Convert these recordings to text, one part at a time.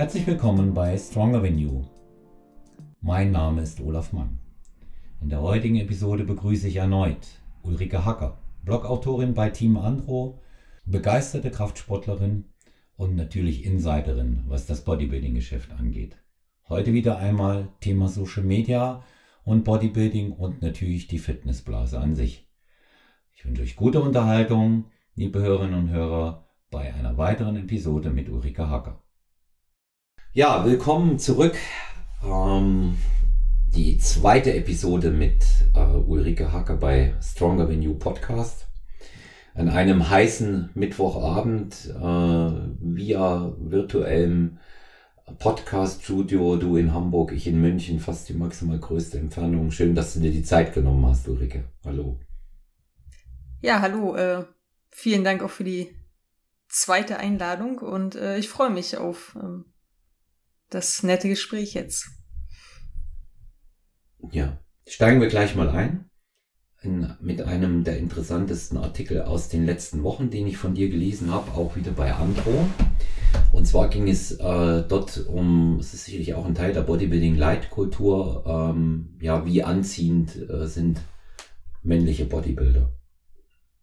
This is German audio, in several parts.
Herzlich willkommen bei Stronger Than You. Mein Name ist Olaf Mann. In der heutigen Episode begrüße ich erneut Ulrike Hacker, Blogautorin bei Team Andro, begeisterte Kraftsportlerin und natürlich Insiderin, was das Bodybuilding-Geschäft angeht. Heute wieder einmal Thema Social Media und Bodybuilding und natürlich die Fitnessblase an sich. Ich wünsche euch gute Unterhaltung, liebe Hörerinnen und Hörer, bei einer weiteren Episode mit Ulrike Hacker. Ja, willkommen zurück. Ähm, die zweite Episode mit äh, Ulrike Hacker bei Stronger Than You Podcast. An einem heißen Mittwochabend äh, via virtuellem Podcast-Studio, du in Hamburg, ich in München, fast die maximal größte Entfernung. Schön, dass du dir die Zeit genommen hast, Ulrike. Hallo. Ja, hallo. Äh, vielen Dank auch für die zweite Einladung und äh, ich freue mich auf ähm, das nette Gespräch jetzt. Ja, steigen wir gleich mal ein in, mit einem der interessantesten Artikel aus den letzten Wochen, den ich von dir gelesen habe, auch wieder bei Andro. Und zwar ging es äh, dort um, es ist sicherlich auch ein Teil der Bodybuilding-Leitkultur, ähm, ja, wie anziehend äh, sind männliche Bodybuilder.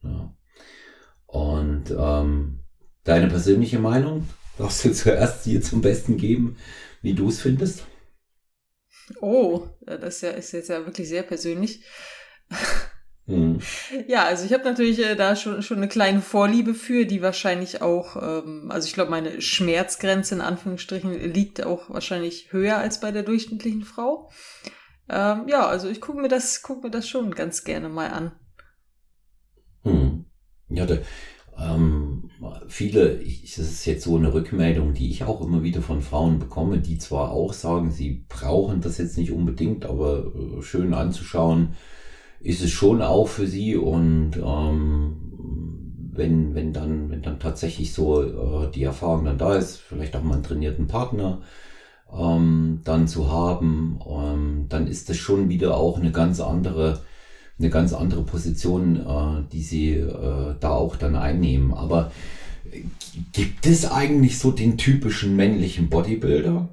Ja. Und ähm, deine persönliche Meinung darfst du zuerst hier zum Besten geben, wie du es findest. Oh, das ist, ja, ist jetzt ja wirklich sehr persönlich. Mhm. Ja, also ich habe natürlich äh, da schon, schon eine kleine Vorliebe für, die wahrscheinlich auch, ähm, also ich glaube, meine Schmerzgrenze in Anführungsstrichen liegt auch wahrscheinlich höher als bei der durchschnittlichen Frau. Ähm, ja, also ich gucke mir das, guck mir das schon ganz gerne mal an. Hm. Ja, da, ähm, viele, ich, das ist jetzt so eine Rückmeldung, die ich auch immer wieder von Frauen bekomme, die zwar auch sagen, sie brauchen das jetzt nicht unbedingt, aber äh, schön anzuschauen, ist es schon auch für sie. Und ähm, wenn, wenn dann, wenn dann tatsächlich so äh, die Erfahrung dann da ist, vielleicht auch mal einen trainierten Partner ähm, dann zu haben, ähm, dann ist das schon wieder auch eine ganz andere, eine ganz andere Position, äh, die sie äh, da auch dann einnehmen. Aber gibt es eigentlich so den typischen männlichen Bodybuilder?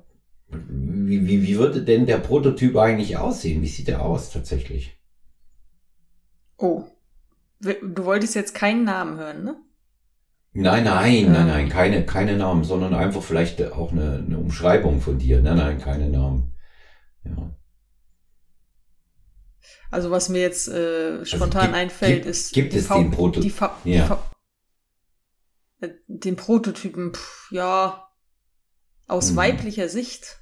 Wie, wie, wie würde denn der Prototyp eigentlich aussehen? Wie sieht er aus tatsächlich? Oh. Du wolltest jetzt keinen Namen hören, ne? Nein, nein, nein, nein, keine, keine Namen, sondern einfach vielleicht auch eine, eine Umschreibung von dir. Nein, nein, keine Namen. Ja. Also was mir jetzt äh, also spontan also gibt, einfällt, gibt, ist gibt es v den Prototypen? Ja. Äh, den Prototypen, pff, ja, aus hm. weiblicher Sicht.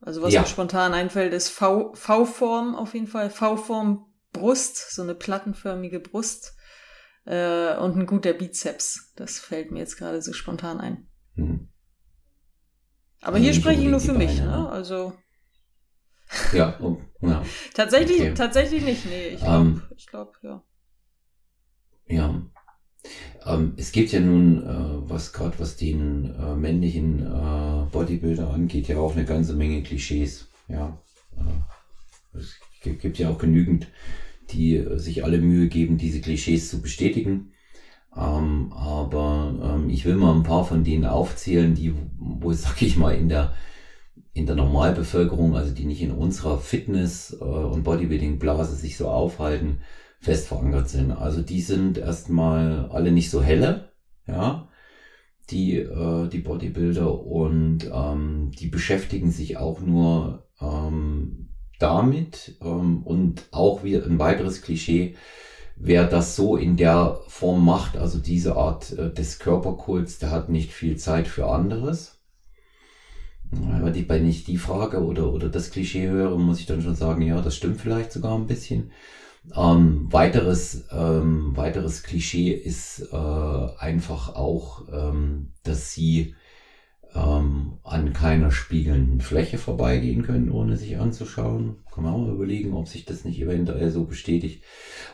Also was ja. mir spontan einfällt, ist V-Form auf jeden Fall. V-Form Brust, so eine plattenförmige Brust äh, und ein guter Bizeps. Das fällt mir jetzt gerade so spontan ein. Mhm. Aber hier spreche ich nur für mich, ne? Also. Ja, oh, ja. tatsächlich, okay. tatsächlich nicht, nee. Ich glaube, um, ähm, glaub, ja. Ja. Ähm, es gibt ja nun, äh, was gerade was den äh, männlichen äh, Bodybuilder angeht, ja auch eine ganze Menge Klischees. Ja. Äh, es gibt ja auch genügend die äh, sich alle Mühe geben, diese Klischees zu bestätigen. Ähm, aber ähm, ich will mal ein paar von denen aufzählen, die, wo, sag ich mal, in der, in der Normalbevölkerung, also die nicht in unserer Fitness- äh, und Bodybuilding-Blase sich so aufhalten, fest verankert sind. Also die sind erstmal alle nicht so helle, ja, die, äh, die Bodybuilder und ähm, die beschäftigen sich auch nur ähm, damit ähm, und auch wieder ein weiteres Klischee, wer das so in der Form macht, also diese Art äh, des Körperkults, der hat nicht viel Zeit für anderes. Wenn ich die Frage oder, oder das Klischee höre, muss ich dann schon sagen, ja, das stimmt vielleicht sogar ein bisschen. Ähm, weiteres, ähm, weiteres Klischee ist äh, einfach auch, ähm, dass sie ähm, an keiner spiegelnden Fläche vorbeigehen können, ohne sich anzuschauen. Kann man auch mal überlegen, ob sich das nicht eventuell so bestätigt.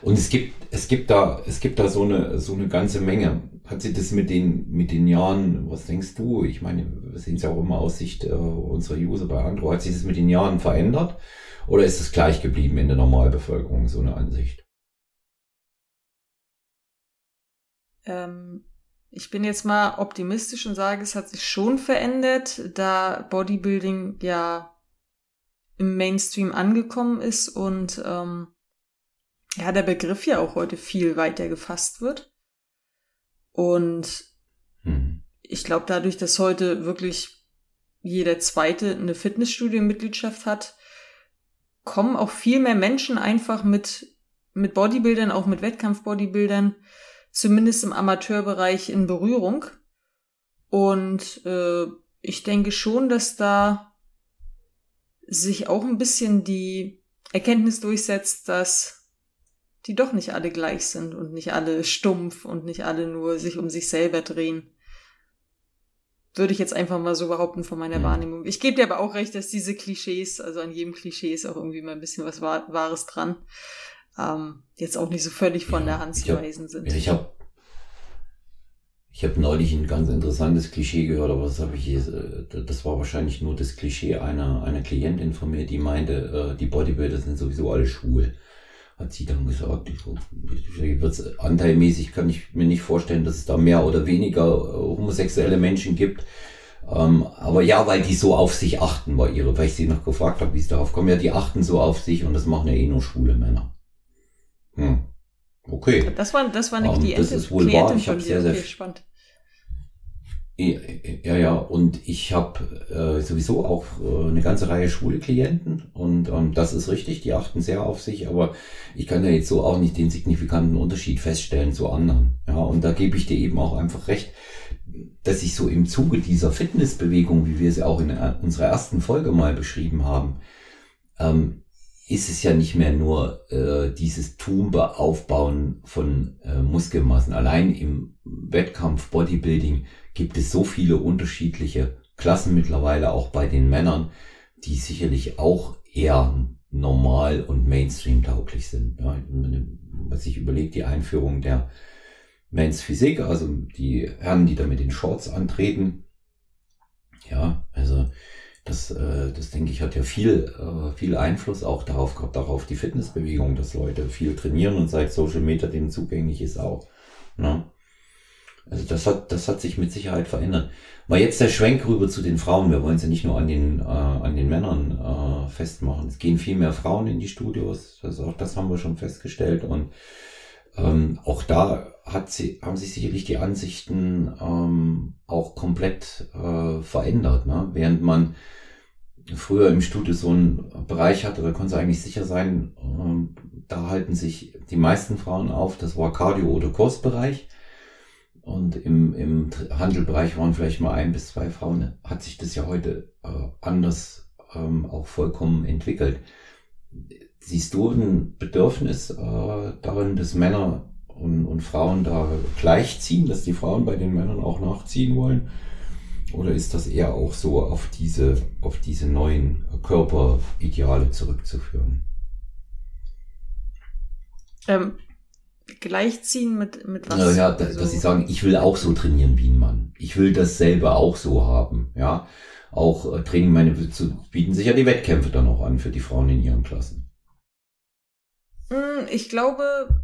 Und es gibt, es gibt da, es gibt da so eine, so eine ganze Menge. Hat sich das mit den, mit den Jahren, was denkst du? Ich meine, wir sehen es ja auch immer aus Sicht äh, unserer User bei Android. Hat sich das mit den Jahren verändert? Oder ist es gleich geblieben in der Normalbevölkerung, so eine Ansicht? Ähm, ich bin jetzt mal optimistisch und sage, es hat sich schon verändert, da Bodybuilding ja im Mainstream angekommen ist und ähm, ja, der Begriff ja auch heute viel weiter gefasst wird. Und hm. ich glaube, dadurch, dass heute wirklich jeder zweite eine Fitnessstudio-Mitgliedschaft hat, kommen auch viel mehr Menschen einfach mit, mit Bodybuildern, auch mit Wettkampf-Bodybuildern, zumindest im Amateurbereich in Berührung. Und äh, ich denke schon, dass da sich auch ein bisschen die Erkenntnis durchsetzt, dass die doch nicht alle gleich sind und nicht alle stumpf und nicht alle nur sich um sich selber drehen. Würde ich jetzt einfach mal so behaupten von meiner mhm. Wahrnehmung. Ich gebe dir aber auch recht, dass diese Klischees, also an jedem Klischee ist auch irgendwie mal ein bisschen was Wahres dran ähm, jetzt auch nicht so völlig von ja, der Hand zu weisen sind. Ja, ich habe ich hab neulich ein ganz interessantes Klischee gehört, aber das habe ich äh, das war wahrscheinlich nur das Klischee einer, einer Klientin von mir, die meinte, äh, die Bodybuilder sind sowieso alle schwul. Hat sie dann gesagt, ich, ich, anteilmäßig kann ich mir nicht vorstellen, dass es da mehr oder weniger äh, homosexuelle Menschen gibt. Ähm, aber ja, weil die so auf sich achten, war ihre, weil ich sie noch gefragt habe, wie es darauf kommt. Ja, die achten so auf sich und das machen ja eh nur schwule Männer. Hm. Okay. Das war, das war eine um, Klientin, das ist wohl wahr. Ich habe sehr, sehr okay, spannend. Ja, ja, und ich habe äh, sowieso auch äh, eine ganze Reihe schwule Klienten und ähm, das ist richtig, die achten sehr auf sich, aber ich kann ja jetzt so auch nicht den signifikanten Unterschied feststellen zu anderen. Ja, und da gebe ich dir eben auch einfach recht, dass ich so im Zuge dieser Fitnessbewegung, wie wir sie auch in unserer ersten Folge mal beschrieben haben, ähm, ist es ja nicht mehr nur äh, dieses Tumbe Aufbauen von äh, Muskelmassen. Allein im Wettkampf Bodybuilding gibt es so viele unterschiedliche Klassen mittlerweile auch bei den Männern, die sicherlich auch eher normal und Mainstream tauglich sind. Ja, was ich überlege, die Einführung der Men's Physik, also die Herren, die da mit den Shorts antreten. Ja, also das, äh, das denke ich, hat ja viel, äh, viel Einfluss auch darauf gehabt, auch auf die Fitnessbewegung, dass Leute viel trainieren und seit Social Media denen zugänglich ist auch. Ne? Also das hat, das hat sich mit Sicherheit verändert. Mal jetzt der Schwenk rüber zu den Frauen. Wir wollen es ja nicht nur an den, äh, an den Männern äh, festmachen. Es gehen viel mehr Frauen in die Studios. Also auch das haben wir schon festgestellt. Und ähm, auch da hat sie, haben sich sicherlich die Ansichten ähm, auch komplett äh, verändert. Ne? Während man früher im Studio so einen Bereich hatte, da konnte eigentlich sicher sein, ähm, da halten sich die meisten Frauen auf, das war Cardio- oder Kursbereich. Und im, im Handelbereich waren vielleicht mal ein bis zwei Frauen. Hat sich das ja heute äh, anders ähm, auch vollkommen entwickelt. Siehst du ein Bedürfnis äh, darin, dass Männer und, und Frauen da gleichziehen, dass die Frauen bei den Männern auch nachziehen wollen? Oder ist das eher auch so auf diese, auf diese neuen Körperideale zurückzuführen? Ähm, gleichziehen mit, mit was? Ja, ja dass, also, dass sie sagen, ich will auch so trainieren wie ein Mann. Ich will dasselbe auch so haben. Ja, auch äh, Training, meine, bieten sich ja die Wettkämpfe dann auch an für die Frauen in ihren Klassen. Hm, ich glaube,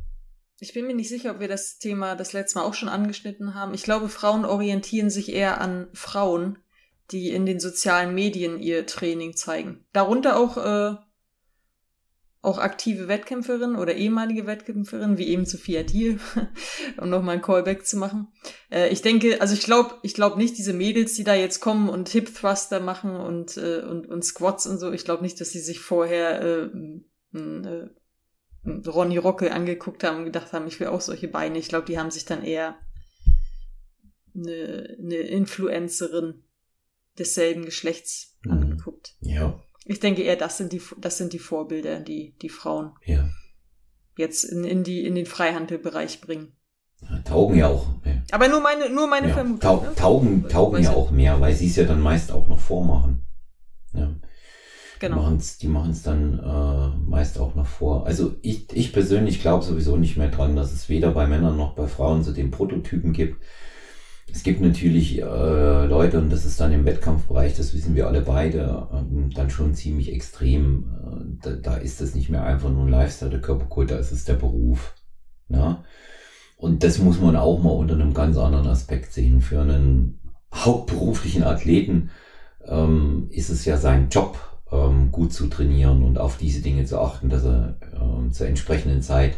ich bin mir nicht sicher, ob wir das Thema das letzte Mal auch schon angeschnitten haben. Ich glaube, Frauen orientieren sich eher an Frauen, die in den sozialen Medien ihr Training zeigen. Darunter auch, äh, auch aktive Wettkämpferinnen oder ehemalige Wettkämpferinnen, wie eben Sophia Thiel, um nochmal ein Callback zu machen. Äh, ich denke, also ich glaube ich glaube nicht, diese Mädels, die da jetzt kommen und Hip Thruster machen und, äh, und, und Squats und so, ich glaube nicht, dass sie sich vorher äh, äh, Ronny Rockel angeguckt haben und gedacht haben, ich will auch solche Beine. Ich glaube, die haben sich dann eher eine, eine Influencerin desselben Geschlechts mhm. angeguckt. Ja. Ich denke eher, das sind die, das sind die Vorbilder, die die Frauen ja. jetzt in, in, die, in den Freihandelbereich bringen. Ja, taugen ja auch. Aber nur meine, nur meine ja, Vermutung. Tau, ne? Taugen, taugen ja auch mehr, weil sie es ja dann meist auch noch vormachen. Ja. Genau. Die machen es dann äh, meist auch noch vor. Also ich, ich persönlich glaube sowieso nicht mehr dran, dass es weder bei Männern noch bei Frauen so den Prototypen gibt. Es gibt natürlich äh, Leute, und das ist dann im Wettkampfbereich, das wissen wir alle beide, äh, dann schon ziemlich extrem. Äh, da, da ist das nicht mehr einfach nur ein Lifestyle, der Körperkult, da ist es der Beruf. Ja? Ne? Und das muss man auch mal unter einem ganz anderen Aspekt sehen. Für einen hauptberuflichen Athleten ähm, ist es ja sein Job, ähm, gut zu trainieren und auf diese Dinge zu achten, dass er ähm, zur entsprechenden Zeit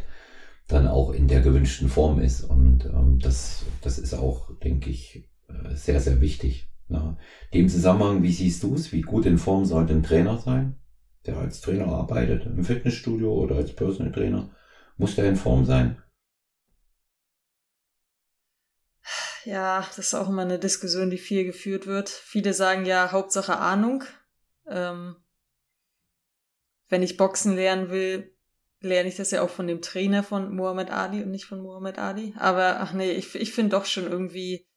dann auch in der gewünschten Form ist. Und ähm, das, das ist auch, denke ich, äh, sehr, sehr wichtig. Ja. Dem Zusammenhang, wie siehst du es? Wie gut in Form sollte ein Trainer sein, der als Trainer arbeitet, im Fitnessstudio oder als Personal Trainer? Muss der in Form sein? Ja, das ist auch immer eine Diskussion, die viel geführt wird. Viele sagen ja, Hauptsache Ahnung. Ähm, wenn ich Boxen lernen will, lerne ich das ja auch von dem Trainer von Muhammad Ali und nicht von Muhammad Ali. Aber ach nee, ich, ich finde doch schon irgendwie,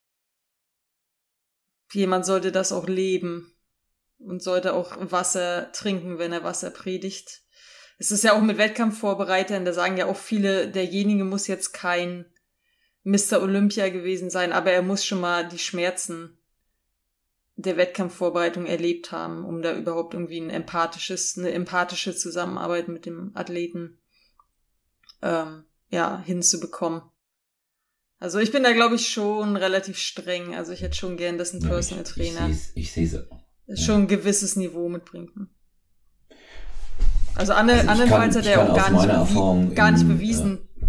jemand sollte das auch leben und sollte auch Wasser trinken, wenn er Wasser predigt. Es ist ja auch mit Wettkampfvorbereitern, da sagen ja auch viele, derjenige muss jetzt kein Mr. Olympia gewesen sein, aber er muss schon mal die Schmerzen der Wettkampfvorbereitung erlebt haben, um da überhaupt irgendwie ein empathisches, eine empathische Zusammenarbeit mit dem Athleten ähm, ja hinzubekommen. Also ich bin da glaube ich schon relativ streng. Also ich hätte schon gern, dass ein Personal Trainer ich, sehe es ja. schon ein gewisses Niveau mitbringt. Also, Anne, also andernfalls hat er auch gar nicht, bewie gar nicht bewiesen. Ja.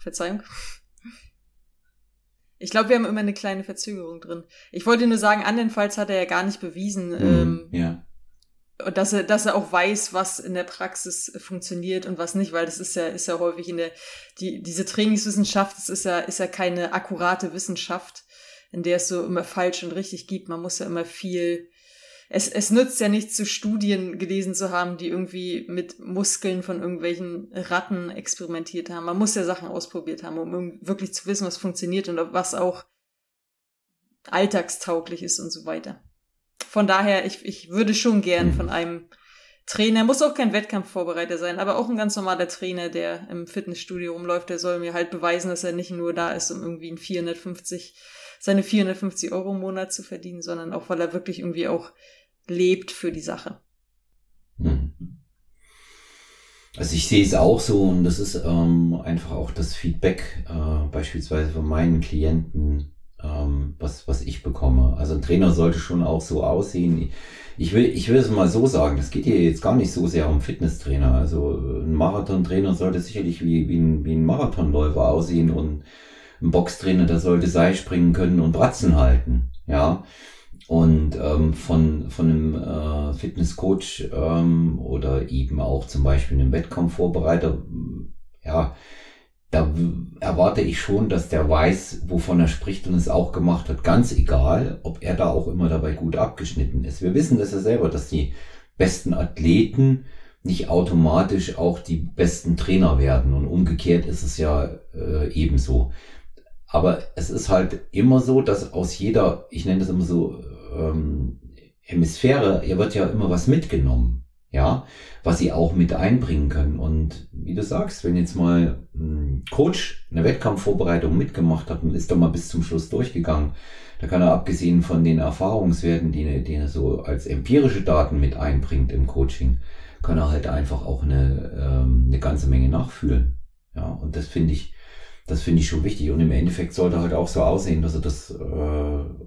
Verzeihung. Ich glaube, wir haben immer eine kleine Verzögerung drin. Ich wollte nur sagen, andernfalls hat er ja gar nicht bewiesen, mm, ähm, ja. dass er, dass er auch weiß, was in der Praxis funktioniert und was nicht, weil das ist ja, ist ja häufig in der, die, diese Trainingswissenschaft, das ist ja, ist ja keine akkurate Wissenschaft, in der es so immer falsch und richtig gibt. Man muss ja immer viel es, es nützt ja nichts, zu Studien gelesen zu haben, die irgendwie mit Muskeln von irgendwelchen Ratten experimentiert haben. Man muss ja Sachen ausprobiert haben, um wirklich zu wissen, was funktioniert und was auch alltagstauglich ist und so weiter. Von daher, ich, ich würde schon gern von einem Trainer, muss auch kein Wettkampfvorbereiter sein, aber auch ein ganz normaler Trainer, der im Fitnessstudio rumläuft, der soll mir halt beweisen, dass er nicht nur da ist, um irgendwie ein 450, seine 450 Euro im Monat zu verdienen, sondern auch, weil er wirklich irgendwie auch lebt für die Sache. Hm. Also ich sehe es auch so und das ist ähm, einfach auch das Feedback äh, beispielsweise von meinen Klienten, ähm, was, was ich bekomme. Also ein Trainer sollte schon auch so aussehen. Ich will, ich will es mal so sagen, das geht hier jetzt gar nicht so sehr um Fitnesstrainer. Also ein Marathontrainer sollte sicherlich wie, wie, ein, wie ein Marathonläufer aussehen und ein Boxtrainer, der sollte Seil springen können und Bratzen halten. Ja. Und ähm, von, von einem äh, Fitnesscoach ähm, oder eben auch zum Beispiel einem Wettkampfvorbereiter, ja, da erwarte ich schon, dass der weiß, wovon er spricht und es auch gemacht hat. Ganz egal, ob er da auch immer dabei gut abgeschnitten ist. Wir wissen das ja selber, dass die besten Athleten nicht automatisch auch die besten Trainer werden. Und umgekehrt ist es ja äh, ebenso. Aber es ist halt immer so, dass aus jeder, ich nenne das immer so, ähm, Hemisphäre, ihr wird ja immer was mitgenommen, ja, was sie auch mit einbringen können. Und wie du sagst, wenn jetzt mal ein Coach eine Wettkampfvorbereitung mitgemacht hat und ist doch mal bis zum Schluss durchgegangen, da kann er abgesehen von den Erfahrungswerten, die, die er so als empirische Daten mit einbringt im Coaching, kann er halt einfach auch eine, ähm, eine ganze Menge nachfühlen. Ja, und das finde ich, das finde ich schon wichtig. Und im Endeffekt sollte halt auch so aussehen, dass er das äh,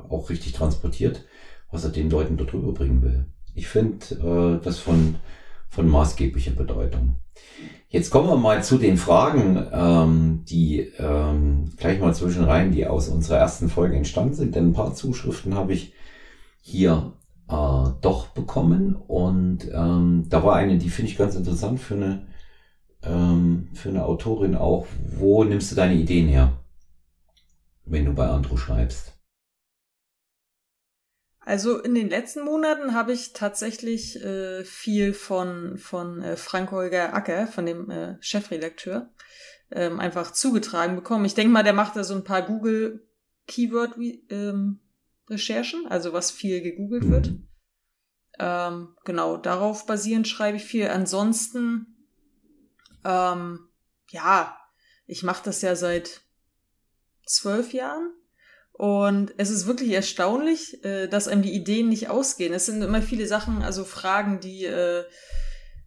auch richtig transportiert, was er den Leuten dort rüberbringen will. Ich finde äh, das von, von maßgeblicher Bedeutung. Jetzt kommen wir mal zu den Fragen, ähm, die ähm, gleich mal zwischen rein, die aus unserer ersten Folge entstanden sind. Denn ein paar Zuschriften habe ich hier äh, doch bekommen. Und ähm, da war eine, die finde ich ganz interessant für eine ähm, für eine Autorin auch, wo nimmst du deine Ideen her, wenn du bei Andro schreibst? Also in den letzten Monaten habe ich tatsächlich äh, viel von, von äh, Frank-Holger Acker, von dem äh, Chefredakteur, ähm, einfach zugetragen bekommen. Ich denke mal, der macht da so ein paar Google-Keyword-Recherchen, ähm, also was viel gegoogelt mhm. wird. Ähm, genau, darauf basierend schreibe ich viel. Ansonsten ähm, ja, ich mache das ja seit zwölf Jahren. Und es ist wirklich erstaunlich, äh, dass einem die Ideen nicht ausgehen. Es sind immer viele Sachen, also Fragen, die, äh,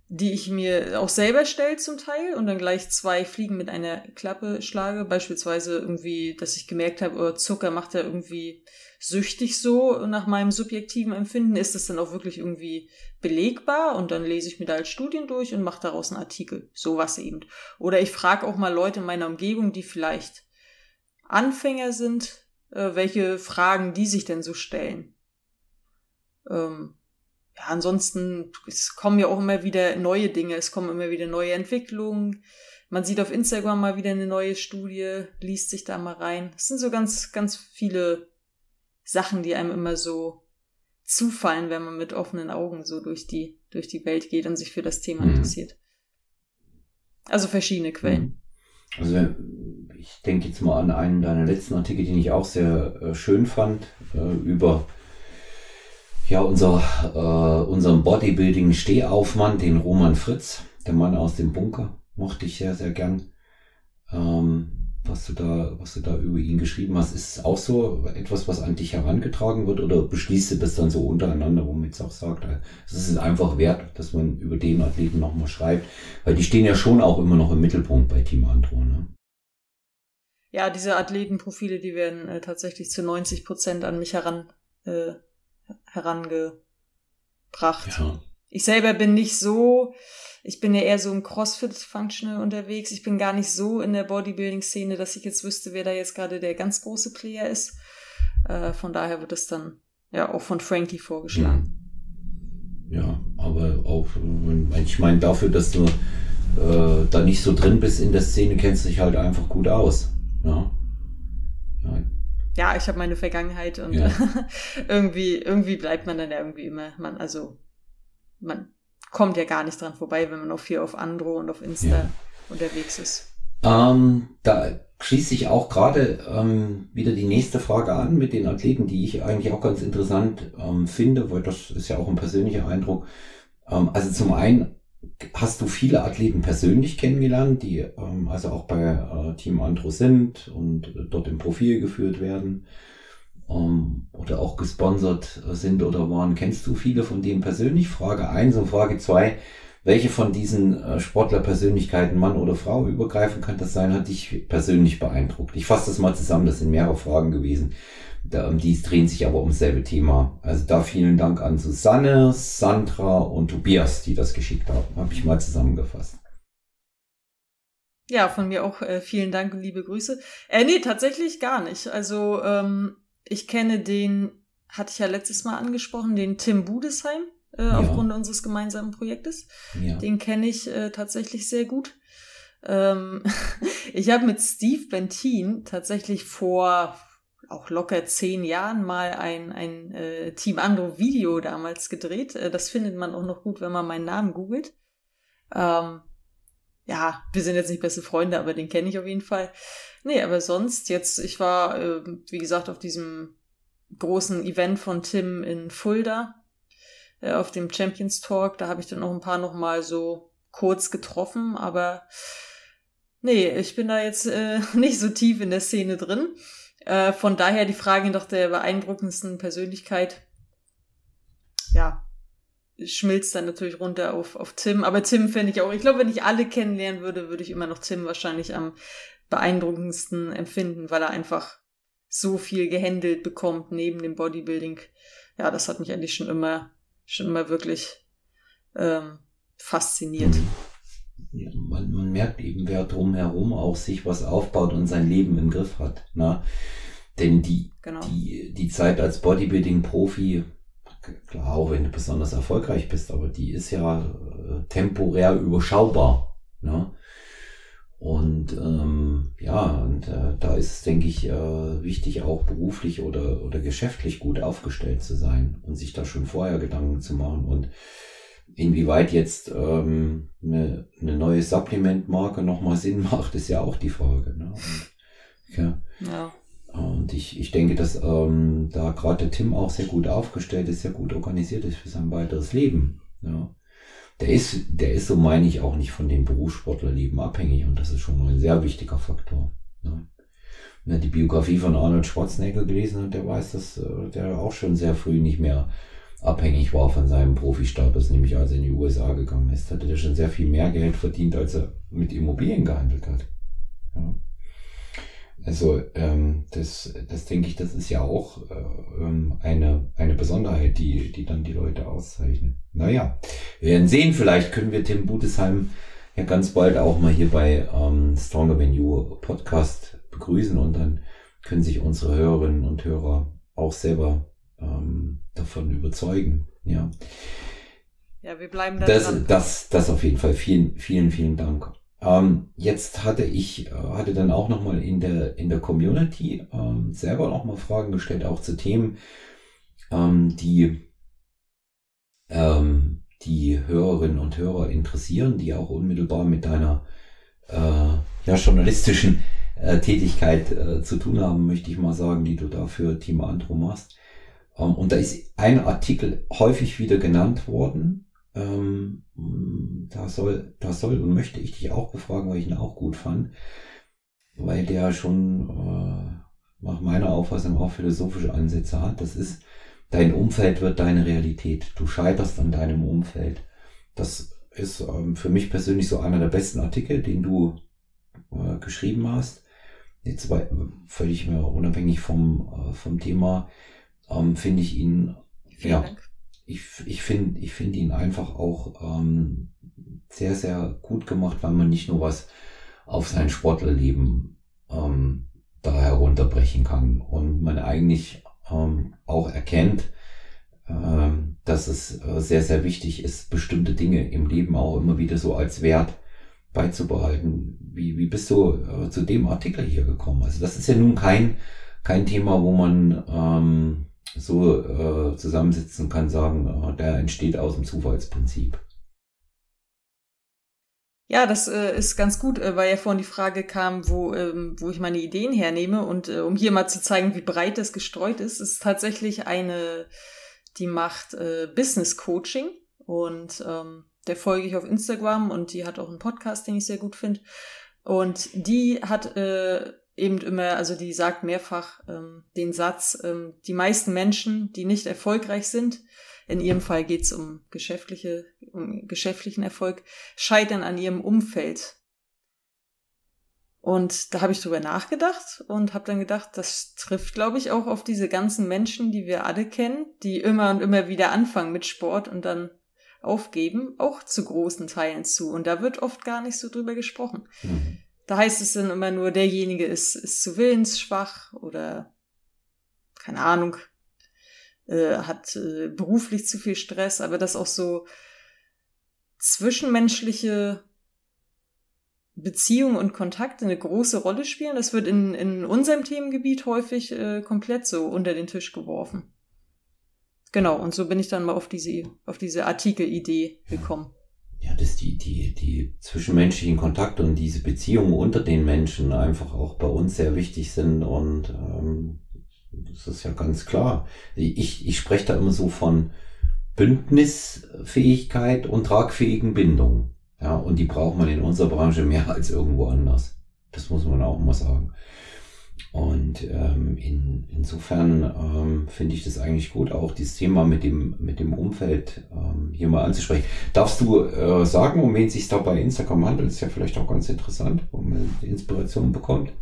die ich mir auch selber stelle zum Teil und dann gleich zwei Fliegen mit einer Klappe schlage. Beispielsweise irgendwie, dass ich gemerkt habe, oh, Zucker macht ja irgendwie süchtig so nach meinem subjektiven Empfinden. Ist das dann auch wirklich irgendwie belegbar? Und dann lese ich mir da halt Studien durch und mache daraus einen Artikel. Sowas eben. Oder ich frage auch mal Leute in meiner Umgebung, die vielleicht Anfänger sind, äh, welche Fragen die sich denn so stellen. Ähm, ja, ansonsten, es kommen ja auch immer wieder neue Dinge, es kommen immer wieder neue Entwicklungen. Man sieht auf Instagram mal wieder eine neue Studie, liest sich da mal rein. Es sind so ganz, ganz viele Sachen, die einem immer so zufallen, wenn man mit offenen Augen so durch die, durch die Welt geht und sich für das Thema mhm. interessiert. Also verschiedene Quellen. Mhm. Also ich denke jetzt mal an einen deiner letzten Artikel, den ich auch sehr äh, schön fand, äh, über ja, unser, äh, unseren Bodybuilding-Stehaufmann, den Roman Fritz, der Mann aus dem Bunker, mochte ich sehr, sehr gern. Ähm, was du da, was du da über ihn geschrieben hast, ist es auch so etwas, was an dich herangetragen wird oder beschließt du das dann so untereinander, womit es auch sagt, es ist einfach wert, dass man über den Athleten nochmal schreibt, weil die stehen ja schon auch immer noch im Mittelpunkt bei Team Andro, ne? Ja, diese Athletenprofile, die werden äh, tatsächlich zu 90 Prozent an mich heran äh, herangebracht. Ja. Ich selber bin nicht so, ich bin ja eher so im CrossFit-Functional unterwegs. Ich bin gar nicht so in der Bodybuilding-Szene, dass ich jetzt wüsste, wer da jetzt gerade der ganz große Player ist. Äh, von daher wird es dann ja auch von Frankie vorgeschlagen. Ja, aber auch, ich meine, dafür, dass du äh, da nicht so drin bist in der Szene, kennst du dich halt einfach gut aus. Ja, ja ja, ich habe meine Vergangenheit und ja. irgendwie, irgendwie bleibt man dann ja irgendwie immer, man, also, man kommt ja gar nicht dran vorbei, wenn man auf hier auf Andro und auf Insta ja. unterwegs ist. Ähm, da schließt sich auch gerade ähm, wieder die nächste Frage an mit den Athleten, die ich eigentlich auch ganz interessant ähm, finde, weil das ist ja auch ein persönlicher Eindruck. Ähm, also zum einen hast du viele Athleten persönlich kennengelernt, die ähm, also auch bei äh, Team Andro sind und äh, dort im Profil geführt werden ähm, oder auch gesponsert sind oder waren. Kennst du viele von denen persönlich? Frage eins und Frage zwei: Welche von diesen äh, Sportlerpersönlichkeiten, Mann oder Frau, übergreifend kann das sein, hat dich persönlich beeindruckt? Ich fasse das mal zusammen, das sind mehrere Fragen gewesen. Ähm, die drehen sich aber ums selbe Thema. Also da vielen Dank an Susanne, Sandra und Tobias, die das geschickt haben. Habe ich mal zusammengefasst. Ja, von mir auch äh, vielen Dank und liebe Grüße. Äh, nee, tatsächlich gar nicht. Also ähm, ich kenne den, hatte ich ja letztes Mal angesprochen, den Tim Budesheim äh, ja. aufgrund unseres gemeinsamen Projektes. Ja. Den kenne ich äh, tatsächlich sehr gut. Ähm, ich habe mit Steve Bentin tatsächlich vor auch locker zehn Jahren mal ein, ein äh, Team Andro Video damals gedreht. Äh, das findet man auch noch gut, wenn man meinen Namen googelt. Ähm, ja, wir sind jetzt nicht beste Freunde, aber den kenne ich auf jeden Fall. Nee, aber sonst jetzt, ich war, äh, wie gesagt, auf diesem großen Event von Tim in Fulda, äh, auf dem Champions Talk. Da habe ich dann noch ein paar noch mal so kurz getroffen, aber nee, ich bin da jetzt äh, nicht so tief in der Szene drin. Äh, von daher die Frage nach der beeindruckendsten Persönlichkeit. Ja, schmilzt dann natürlich runter auf, auf Tim. Aber Tim fände ich auch, ich glaube, wenn ich alle kennenlernen würde, würde ich immer noch Tim wahrscheinlich am beeindruckendsten empfinden, weil er einfach so viel gehandelt bekommt neben dem Bodybuilding. Ja, das hat mich eigentlich schon immer, schon immer wirklich ähm, fasziniert. Ja, man, man merkt eben, wer drumherum auch sich was aufbaut und sein Leben im Griff hat. Ne? Denn die, genau. die, die Zeit als Bodybuilding-Profi, klar, auch wenn du besonders erfolgreich bist, aber die ist ja äh, temporär überschaubar. Ne? Und ähm, ja, und äh, da ist es, denke ich, äh, wichtig, auch beruflich oder, oder geschäftlich gut aufgestellt zu sein und sich da schon vorher Gedanken zu machen. Und inwieweit jetzt ähm, eine, eine neue Supplementmarke nochmal Sinn macht, ist ja auch die Frage. Ne? Und, ja. ja. Und ich, ich denke, dass ähm, da gerade Tim auch sehr gut aufgestellt ist, sehr gut organisiert ist für sein weiteres Leben. Ja. Der ist, der ist, so meine ich, auch nicht von dem Berufssportlerleben abhängig und das ist schon mal ein sehr wichtiger Faktor. Ne? Wer die Biografie von Arnold Schwarzenegger gelesen hat, der weiß, dass äh, der auch schon sehr früh nicht mehr abhängig war von seinem Profi-Status, nämlich als er in die USA gegangen ist, hatte er schon sehr viel mehr Geld verdient, als er mit Immobilien gehandelt hat. Ja. Also ähm, das, das denke ich, das ist ja auch äh, ähm, eine, eine Besonderheit, die, die dann die Leute auszeichnet. Naja, wir werden sehen, vielleicht können wir Tim Budesheim ja ganz bald auch mal hier bei ähm, Stronger Than You Podcast begrüßen und dann können sich unsere Hörerinnen und Hörer auch selber ähm, davon überzeugen. Ja. Ja, wir bleiben da das, dran. Das, das auf jeden Fall. Vielen, vielen, vielen Dank. Ähm, jetzt hatte ich, äh, hatte dann auch nochmal in der, in der Community ähm, selber nochmal Fragen gestellt, auch zu Themen, ähm, die, ähm, die Hörerinnen und Hörer interessieren, die auch unmittelbar mit deiner äh, ja, journalistischen äh, Tätigkeit äh, zu tun haben, möchte ich mal sagen, die du da für Team Andro machst. Ähm, und da ist ein Artikel häufig wieder genannt worden. Ähm, da soll, da soll und möchte ich dich auch befragen, weil ich ihn auch gut fand, weil der schon äh, nach meiner Auffassung auch philosophische Ansätze hat. Das ist, dein Umfeld wird deine Realität. Du scheiterst an deinem Umfeld. Das ist ähm, für mich persönlich so einer der besten Artikel, den du äh, geschrieben hast. Jetzt bei, völlig mehr unabhängig vom, äh, vom Thema ähm, finde ich ihn, Vielen ja, Dank. Ich, ich finde ich finde ihn einfach auch ähm, sehr, sehr gut gemacht, weil man nicht nur was auf sein Sportlerleben ähm, da herunterbrechen kann und man eigentlich ähm, auch erkennt, äh, dass es äh, sehr, sehr wichtig ist, bestimmte Dinge im Leben auch immer wieder so als Wert beizubehalten. Wie, wie bist du äh, zu dem Artikel hier gekommen? Also das ist ja nun kein, kein Thema, wo man ähm, so äh, zusammensitzen kann, sagen, äh, der entsteht aus dem Zufallsprinzip. Ja, das äh, ist ganz gut, äh, weil ja vorhin die Frage kam, wo, ähm, wo ich meine Ideen hernehme. Und äh, um hier mal zu zeigen, wie breit das gestreut ist, ist tatsächlich eine, die macht äh, Business Coaching. Und ähm, der folge ich auf Instagram und die hat auch einen Podcast, den ich sehr gut finde. Und die hat äh, eben immer, also die sagt mehrfach ähm, den Satz, ähm, die meisten Menschen, die nicht erfolgreich sind, in ihrem Fall geht es um geschäftliche, um geschäftlichen Erfolg, scheitern an ihrem Umfeld. Und da habe ich drüber nachgedacht und habe dann gedacht, das trifft, glaube ich, auch auf diese ganzen Menschen, die wir alle kennen, die immer und immer wieder anfangen mit Sport und dann aufgeben, auch zu großen Teilen zu. Und da wird oft gar nicht so drüber gesprochen. Mhm. Da heißt es dann immer nur, derjenige ist, ist zu willensschwach oder keine Ahnung, äh, hat äh, beruflich zu viel Stress, aber dass auch so zwischenmenschliche Beziehungen und Kontakte eine große Rolle spielen. Das wird in, in unserem Themengebiet häufig äh, komplett so unter den Tisch geworfen. Genau, und so bin ich dann mal auf diese, auf diese Artikelidee gekommen ja, dass die, die, die zwischenmenschlichen Kontakte und diese Beziehungen unter den Menschen einfach auch bei uns sehr wichtig sind und ähm, das ist ja ganz klar. Ich, ich spreche da immer so von Bündnisfähigkeit und tragfähigen Bindungen. Ja, und die braucht man in unserer Branche mehr als irgendwo anders. Das muss man auch mal sagen. Und ähm, in, insofern ähm, finde ich das eigentlich gut, auch dieses Thema mit dem, mit dem Umfeld ähm, hier mal anzusprechen. Darfst du äh, sagen, um wen es sich da bei Instagram handelt? Das ist ja vielleicht auch ganz interessant, wo man Inspiration bekommt.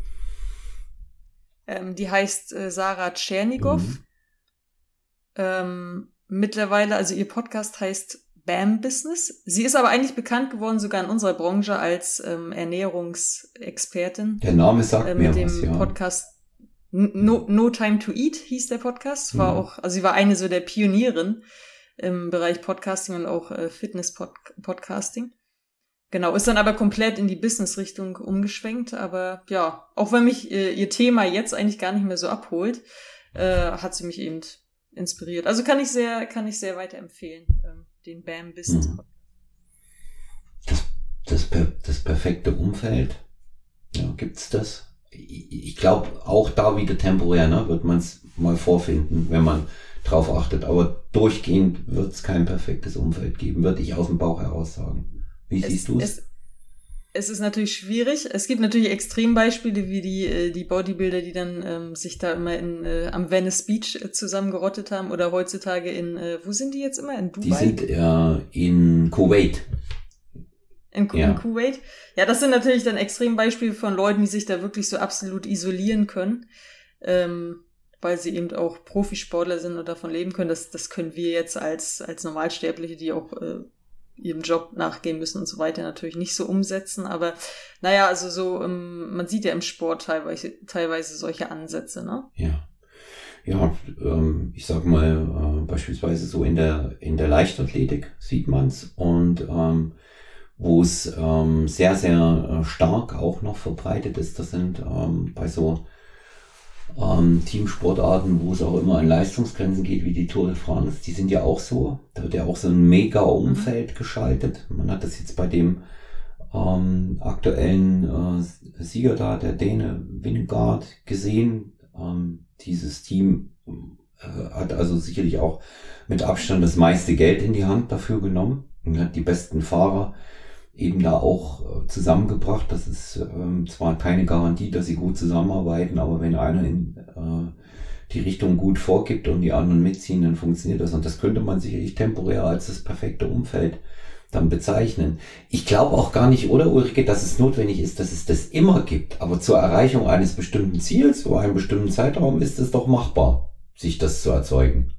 Ähm, die heißt äh, Sarah Tschernigow. Mhm. Ähm, mittlerweile, also ihr Podcast heißt BAM Business. Sie ist aber eigentlich bekannt geworden, sogar in unserer Branche, als ähm, Ernährungsexpertin. Der Name sagt äh, mir mit dem was, ja. Podcast no, no Time to Eat hieß der Podcast. War mhm. auch, also sie war eine so der Pionieren im Bereich Podcasting und auch äh, Fitness-Podcasting. Genau, ist dann aber komplett in die Business-Richtung umgeschwenkt. Aber ja, auch wenn mich äh, ihr Thema jetzt eigentlich gar nicht mehr so abholt, äh, hat sie mich eben inspiriert. Also kann ich sehr, kann ich sehr weiterempfehlen. Ähm, den BAM Business mhm. Das, das, das perfekte Umfeld, ja, gibt's das? Ich glaube, auch da wieder temporär, ne, wird man es mal vorfinden, wenn man drauf achtet. Aber durchgehend wird es kein perfektes Umfeld geben, würde ich aus dem Bauch heraus sagen. Wie es, siehst du es? Es ist natürlich schwierig. Es gibt natürlich Extrembeispiele wie die, äh, die Bodybuilder, die dann ähm, sich da immer in, äh, am Venice Beach äh, zusammengerottet haben oder heutzutage in, äh, wo sind die jetzt immer? In Dubai? Die sind äh, in Kuwait. In, Ku ja. in Kuwait? Ja, das sind natürlich dann Extrembeispiele von Leuten, die sich da wirklich so absolut isolieren können. Ähm, weil sie eben auch Profisportler sind und davon leben können. Das, das können wir jetzt als, als Normalsterbliche, die auch äh, ihrem Job nachgehen müssen und so weiter natürlich nicht so umsetzen. Aber naja, also so, ähm, man sieht ja im Sport teilweise, teilweise solche Ansätze, ne? Ja. Ja, ähm, ich sag mal, äh, beispielsweise so in der, in der Leichtathletik sieht man's und ähm, wo es ähm, sehr, sehr äh, stark auch noch verbreitet ist, das sind ähm, bei so ähm, Teamsportarten, wo es auch immer an Leistungsgrenzen geht, wie die Tour de France, die sind ja auch so. Da wird ja auch so ein mega Umfeld geschaltet. Man hat das jetzt bei dem ähm, aktuellen äh, Sieger da, der Däne Winnegard, gesehen. Ähm, dieses Team äh, hat also sicherlich auch mit Abstand das meiste Geld in die Hand dafür genommen und hat die besten Fahrer eben da auch äh, zusammengebracht. Das ist ähm, zwar keine Garantie, dass sie gut zusammenarbeiten, aber wenn einer in äh, die Richtung gut vorgibt und die anderen mitziehen, dann funktioniert das. Und das könnte man sicherlich temporär als das perfekte Umfeld dann bezeichnen. Ich glaube auch gar nicht, oder Ulrike, dass es notwendig ist, dass es das immer gibt. Aber zur Erreichung eines bestimmten Ziels, wo einem bestimmten Zeitraum, ist es doch machbar, sich das zu erzeugen.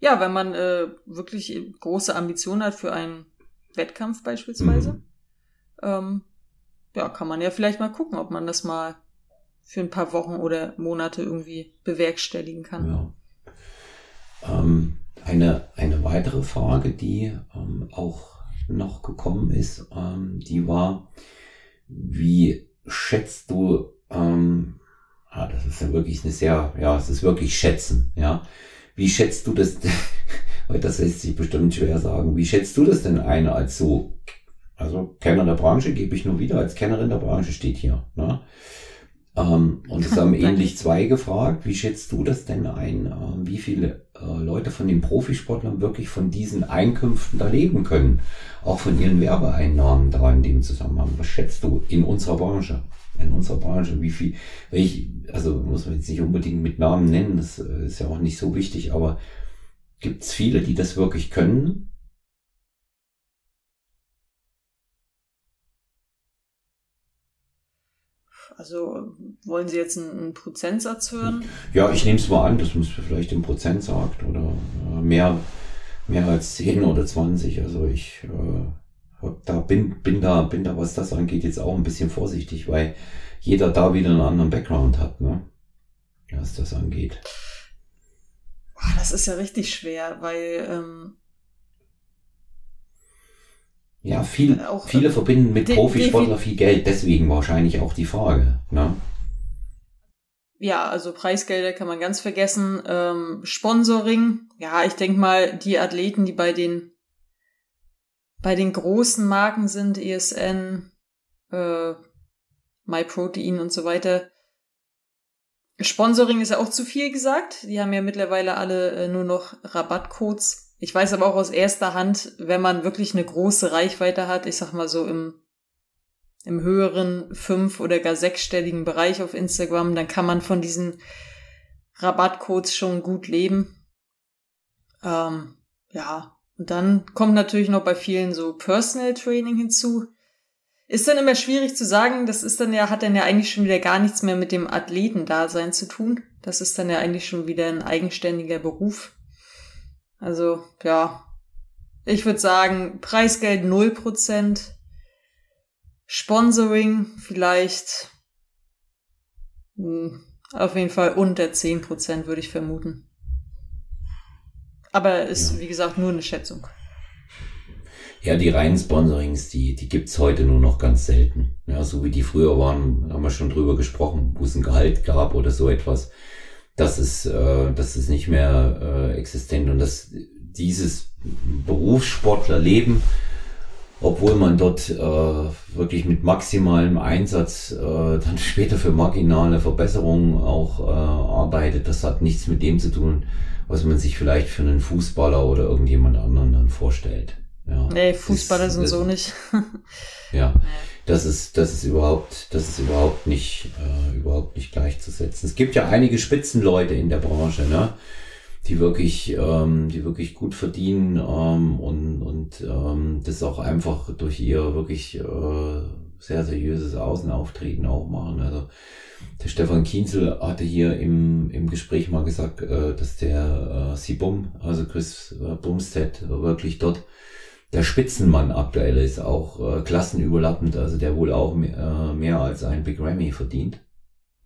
Ja, wenn man äh, wirklich große Ambitionen hat für einen Wettkampf beispielsweise. Mhm. Ähm, ja, kann man ja vielleicht mal gucken, ob man das mal für ein paar Wochen oder Monate irgendwie bewerkstelligen kann. Ja. Ähm, eine, eine weitere Frage, die ähm, auch noch gekommen ist, ähm, die war, wie schätzt du, ähm, ah, das ist ja wirklich eine sehr, ja, es ist wirklich schätzen, ja. Wie schätzt du das, weil das lässt sich bestimmt schwer sagen. Wie schätzt du das denn ein als so, also Kenner der Branche gebe ich nur wieder, als Kennerin der Branche steht hier. Ne? Ähm, und es haben ähnlich zwei gefragt, wie schätzt du das denn ein, äh, wie viele äh, Leute von den Profisportlern wirklich von diesen Einkünften da leben können? Auch von ihren Werbeeinnahmen da in dem Zusammenhang. Was schätzt du in unserer Branche? In unserer Branche, wie viel, welch, also muss man jetzt nicht unbedingt mit Namen nennen, das äh, ist ja auch nicht so wichtig, aber Gibt es viele, die das wirklich können? Also wollen Sie jetzt einen, Prozentsatz hören? Ja, ich nehme es mal an, dass man es vielleicht im Prozent sagt oder äh, mehr, mehr als 10 oder 20. Also ich äh, da bin, bin da, bin da, was das angeht, jetzt auch ein bisschen vorsichtig, weil jeder da wieder einen anderen Background hat, ne? Was das angeht. Boah, das ist ja richtig schwer, weil ähm, ja, viel, auch, viele verbinden mit Profisportler viel Geld, deswegen wahrscheinlich auch die Frage. Ne? Ja, also Preisgelder kann man ganz vergessen. Ähm, Sponsoring, ja, ich denke mal, die Athleten, die bei den bei den großen Marken sind, ESN, äh, MyProtein und so weiter, Sponsoring ist ja auch zu viel gesagt. Die haben ja mittlerweile alle äh, nur noch Rabattcodes. Ich weiß aber auch aus erster Hand, wenn man wirklich eine große Reichweite hat, ich sag mal so im, im höheren fünf- oder gar sechsstelligen Bereich auf Instagram, dann kann man von diesen Rabattcodes schon gut leben. Ähm, ja, und dann kommt natürlich noch bei vielen so Personal Training hinzu. Ist dann immer schwierig zu sagen, das ist dann ja, hat dann ja eigentlich schon wieder gar nichts mehr mit dem Athletendasein zu tun. Das ist dann ja eigentlich schon wieder ein eigenständiger Beruf. Also, ja. Ich würde sagen, Preisgeld 0%. Sponsoring vielleicht mh, hm, auf jeden Fall unter 10% würde ich vermuten. Aber ist, wie gesagt, nur eine Schätzung. Ja, die reinen Sponsorings, die, die gibt's heute nur noch ganz selten. Ja, so wie die früher waren, haben wir schon drüber gesprochen, wo es ein Gehalt gab oder so etwas. Das ist, äh, das ist nicht mehr äh, existent. Und das, dieses Berufssportlerleben, obwohl man dort äh, wirklich mit maximalem Einsatz äh, dann später für marginale Verbesserungen auch äh, arbeitet, das hat nichts mit dem zu tun, was man sich vielleicht für einen Fußballer oder irgendjemand anderen dann vorstellt. Ja. Nee, Fußballer sind so nicht. ja, das ist, das ist überhaupt, das ist überhaupt nicht, äh, überhaupt nicht gleichzusetzen. Es gibt ja einige Spitzenleute in der Branche, ne? die wirklich, ähm, die wirklich gut verdienen ähm, und, und ähm, das auch einfach durch ihr wirklich äh, sehr seriöses Außenauftreten auch machen. Also der Stefan Kienzel hatte hier im, im Gespräch mal gesagt, äh, dass der äh, Sibum, also Chris äh, Bumstead, wirklich dort der Spitzenmann aktuell ist, auch äh, klassenüberlappend, also der wohl auch mehr, äh, mehr als ein Big Grammy verdient.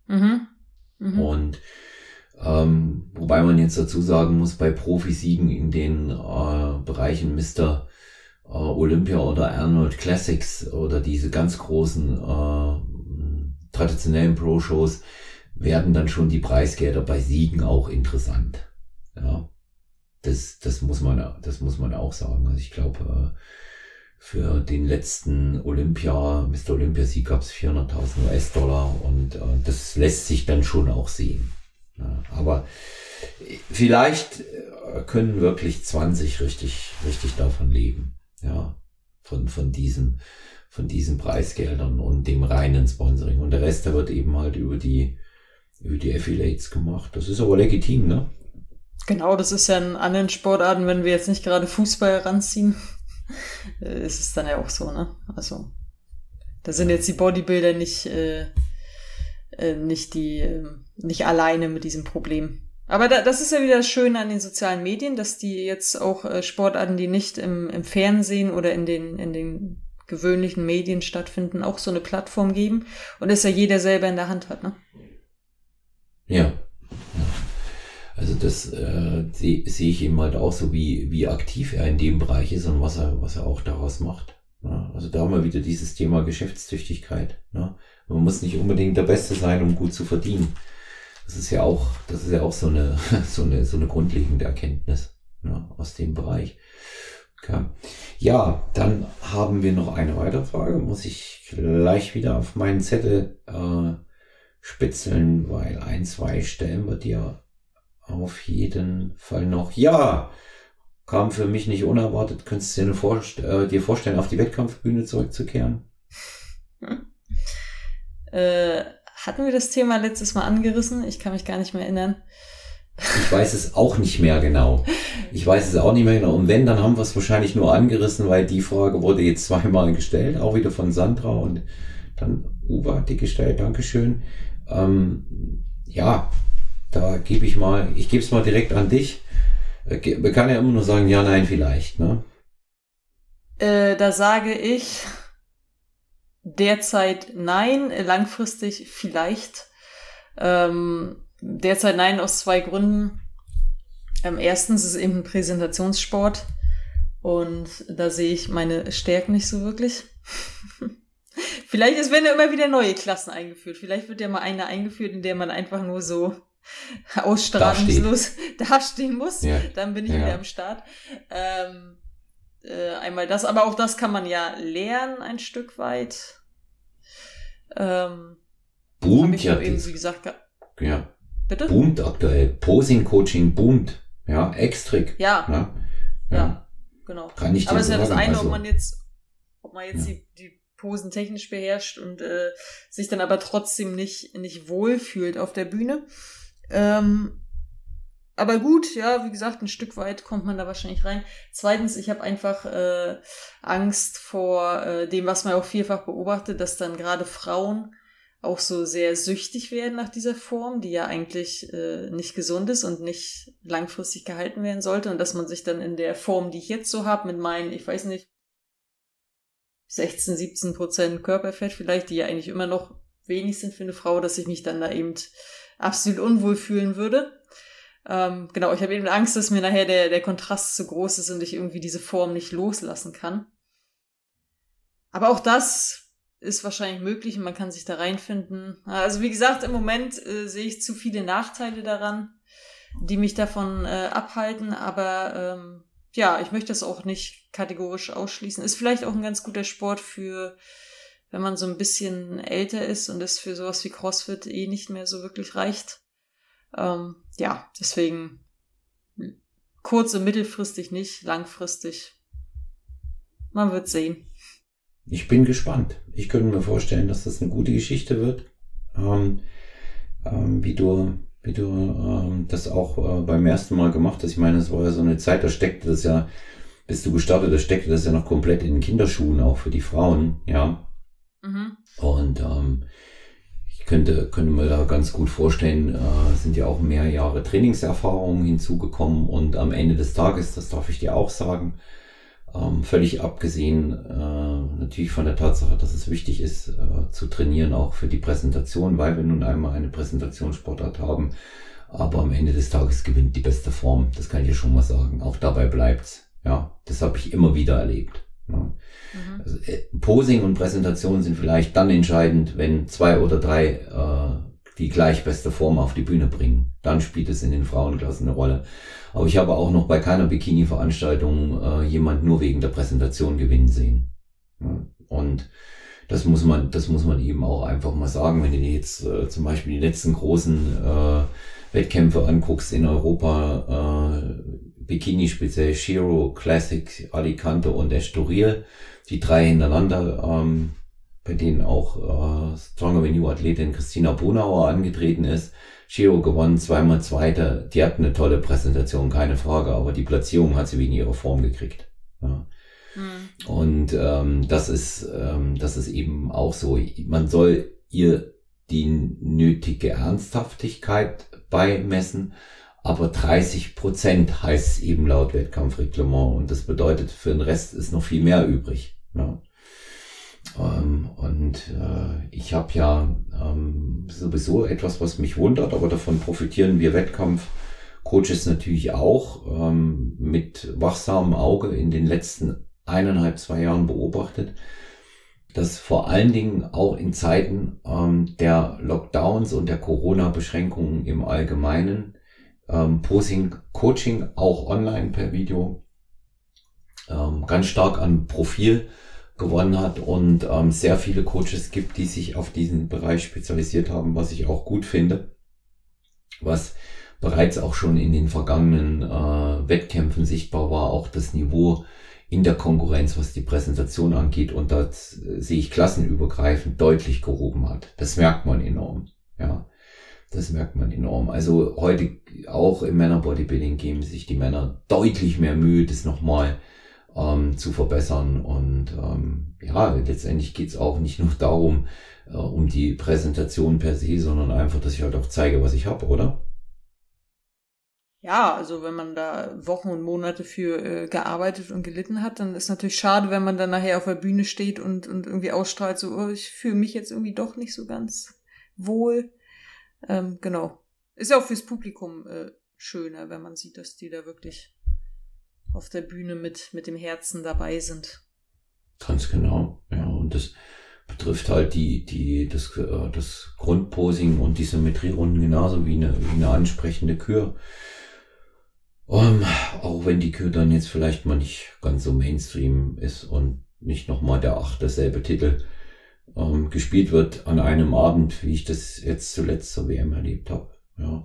Mhm. Mhm. Und ähm, wobei man jetzt dazu sagen muss, bei Profisiegen in den äh, Bereichen Mr. Äh, Olympia oder Arnold Classics oder diese ganz großen äh, traditionellen Pro-Shows werden dann schon die Preisgelder bei Siegen auch interessant. Ja, das, das muss man, das muss man auch sagen. Also ich glaube, äh, für den letzten Olympia, Mr. Olympia-Sieg gab es 400.000 US-Dollar und äh, das lässt sich dann schon auch sehen. Aber vielleicht äh, können wirklich 20 richtig, richtig davon leben. Ja, von, von diesen, von diesen Preisgeldern und dem reinen Sponsoring. Und der Rest, der wird eben halt über die, über die Affiliates gemacht. Das ist aber legitim, ne? Genau, das ist ja in anderen Sportarten, wenn wir jetzt nicht gerade Fußball ranziehen, äh, ist es dann ja auch so, ne? Also, da sind jetzt die Bodybuilder nicht, äh, äh, nicht die, äh, nicht alleine mit diesem Problem. Aber da, das ist ja wieder das Schöne an den sozialen Medien, dass die jetzt auch äh, Sportarten, die nicht im, im Fernsehen oder in den, in den gewöhnlichen Medien stattfinden, auch so eine Plattform geben und es ja jeder selber in der Hand hat, ne? Ja. Also das äh, sehe seh ich eben halt auch so, wie, wie aktiv er in dem Bereich ist und was er, was er auch daraus macht. Ne? Also da haben wir wieder dieses Thema Geschäftstüchtigkeit. Ne? Man muss nicht unbedingt der Beste sein, um gut zu verdienen. Das ist ja auch, das ist ja auch so eine, so eine, so eine grundlegende Erkenntnis ne, aus dem Bereich. Okay. Ja, dann haben wir noch eine weitere Frage. Muss ich gleich wieder auf meinen Zettel äh, spitzeln, weil ein, zwei stellen wir dir auf jeden Fall noch. Ja, kam für mich nicht unerwartet. Könntest du dir, vorst äh, dir vorstellen, auf die Wettkampfbühne zurückzukehren? Hm. Äh, hatten wir das Thema letztes Mal angerissen? Ich kann mich gar nicht mehr erinnern. Ich weiß es auch nicht mehr genau. Ich weiß es auch nicht mehr genau. Und wenn, dann haben wir es wahrscheinlich nur angerissen, weil die Frage wurde jetzt zweimal gestellt, auch wieder von Sandra und dann Uwe hat die gestellt. Dankeschön. Ähm, ja, da gebe ich mal, ich gebe es mal direkt an dich. Äh, man kann ja immer nur sagen, ja, nein, vielleicht, ne? Äh, da sage ich, Derzeit nein, langfristig vielleicht. Ähm, derzeit nein aus zwei Gründen. Ähm, erstens ist es eben ein Präsentationssport und da sehe ich meine Stärken nicht so wirklich. Vielleicht es werden ja immer wieder neue Klassen eingeführt. Vielleicht wird ja mal eine eingeführt, in der man einfach nur so ausstrahlungslos dastehen muss. Ja. Dann bin ich ja. wieder am Start. Ähm, äh, einmal das, aber auch das kann man ja lernen ein Stück weit. Ähm, boomt ja. Eben, wie gesagt, ja. Bitte? Boomt aktuell. Posing Coaching boomt. Ja, Extrick. Ja. ja. Ja, ja. genau. Kann ich Aber es ist ja das eine, also, ob man jetzt, ob man jetzt ja. die, die Posen technisch beherrscht und äh, sich dann aber trotzdem nicht, nicht wohlfühlt auf der Bühne. Ähm, aber gut, ja, wie gesagt, ein Stück weit kommt man da wahrscheinlich rein. Zweitens, ich habe einfach äh, Angst vor äh, dem, was man auch vielfach beobachtet, dass dann gerade Frauen auch so sehr süchtig werden nach dieser Form, die ja eigentlich äh, nicht gesund ist und nicht langfristig gehalten werden sollte. Und dass man sich dann in der Form, die ich jetzt so habe, mit meinen, ich weiß nicht, 16, 17 Prozent Körperfett vielleicht, die ja eigentlich immer noch wenig sind für eine Frau, dass ich mich dann da eben absolut unwohl fühlen würde. Ähm, genau, ich habe eben Angst, dass mir nachher der, der Kontrast zu groß ist und ich irgendwie diese Form nicht loslassen kann. Aber auch das ist wahrscheinlich möglich und man kann sich da reinfinden. Also wie gesagt, im Moment äh, sehe ich zu viele Nachteile daran, die mich davon äh, abhalten, aber ähm, ja, ich möchte das auch nicht kategorisch ausschließen. Ist vielleicht auch ein ganz guter Sport für, wenn man so ein bisschen älter ist und es für sowas wie CrossFit eh nicht mehr so wirklich reicht. Ähm, ja, deswegen kurz- und mittelfristig nicht, langfristig man wird sehen. Ich bin gespannt. Ich könnte mir vorstellen, dass das eine gute Geschichte wird. Ähm, ähm, wie du, wie du ähm, das auch äh, beim ersten Mal gemacht hast. Ich meine, es war ja so eine Zeit, da steckte das ja, bis du gestartet hast, steckte das ja noch komplett in den Kinderschuhen, auch für die Frauen, ja. Mhm. Und ähm, ich könnte, könnte mir da ganz gut vorstellen, äh, sind ja auch mehr Jahre Trainingserfahrungen hinzugekommen und am Ende des Tages, das darf ich dir auch sagen, ähm, völlig abgesehen äh, natürlich von der Tatsache, dass es wichtig ist äh, zu trainieren, auch für die Präsentation, weil wir nun einmal eine Präsentationssportart haben. Aber am Ende des Tages gewinnt die beste Form. Das kann ich dir schon mal sagen. Auch dabei bleibt's. Ja, das habe ich immer wieder erlebt. Mhm. Also, äh, Posing und Präsentation sind vielleicht dann entscheidend, wenn zwei oder drei äh, die gleich beste Form auf die Bühne bringen. Dann spielt es in den Frauenklassen eine Rolle. Aber ich habe auch noch bei keiner Bikini-Veranstaltung äh, jemand nur wegen der Präsentation gewinnen sehen. Ja, und das muss man, das muss man eben auch einfach mal sagen, wenn du dir jetzt äh, zum Beispiel die letzten großen äh, Wettkämpfe anguckst in Europa, äh, Bikini speziell Shiro, Classic, Alicante und Estoril, die drei hintereinander, ähm, bei denen auch äh, Stronger You Athletin Christina Bonauer angetreten ist. Shiro gewonnen, zweimal Zweiter. Die hat eine tolle Präsentation, keine Frage, aber die Platzierung hat sie wegen ihrer Form gekriegt. Ja. Mhm. Und ähm, das ist ähm, das ist eben auch so. Man soll ihr die nötige Ernsthaftigkeit beimessen, aber 30 Prozent heißt es eben laut Wettkampfreglement und das bedeutet, für den Rest ist noch viel mehr übrig. Ja. Ähm, und äh, ich habe ja ähm, sowieso etwas, was mich wundert, aber davon profitieren wir Wettkampfcoaches natürlich auch ähm, mit wachsamem Auge in den letzten eineinhalb, zwei Jahren beobachtet, dass vor allen Dingen auch in Zeiten ähm, der Lockdowns und der Corona-Beschränkungen im Allgemeinen ähm, Posing Coaching auch online per Video ähm, ganz stark an Profil gewonnen hat und ähm, sehr viele Coaches gibt, die sich auf diesen Bereich spezialisiert haben, was ich auch gut finde, was bereits auch schon in den vergangenen äh, Wettkämpfen sichtbar war, auch das Niveau in der Konkurrenz, was die Präsentation angeht und das äh, sehe ich klassenübergreifend deutlich gehoben hat. Das merkt man enorm, ja. Das merkt man enorm. Also heute auch im Männer-Bodybuilding geben sich die Männer deutlich mehr Mühe, das nochmal ähm, zu verbessern. Und ähm, ja, letztendlich geht's auch nicht nur darum, äh, um die Präsentation per se, sondern einfach, dass ich halt auch zeige, was ich habe, oder? Ja, also wenn man da Wochen und Monate für äh, gearbeitet und gelitten hat, dann ist natürlich schade, wenn man dann nachher auf der Bühne steht und, und irgendwie ausstrahlt, so, oh, ich fühle mich jetzt irgendwie doch nicht so ganz wohl. Ähm, genau. Ist ja auch fürs Publikum äh, schöner, wenn man sieht, dass die da wirklich auf der Bühne mit, mit dem Herzen dabei sind. Ganz genau, ja. Und das betrifft halt die, die, das, äh, das Grundposing und die Symmetrierunden genauso wie eine, wie eine ansprechende Kür. Um, auch wenn die Kür dann jetzt vielleicht mal nicht ganz so Mainstream ist und nicht nochmal der achte selbe Titel ähm, gespielt wird an einem Abend, wie ich das jetzt zuletzt zur WM erlebt habe. Ja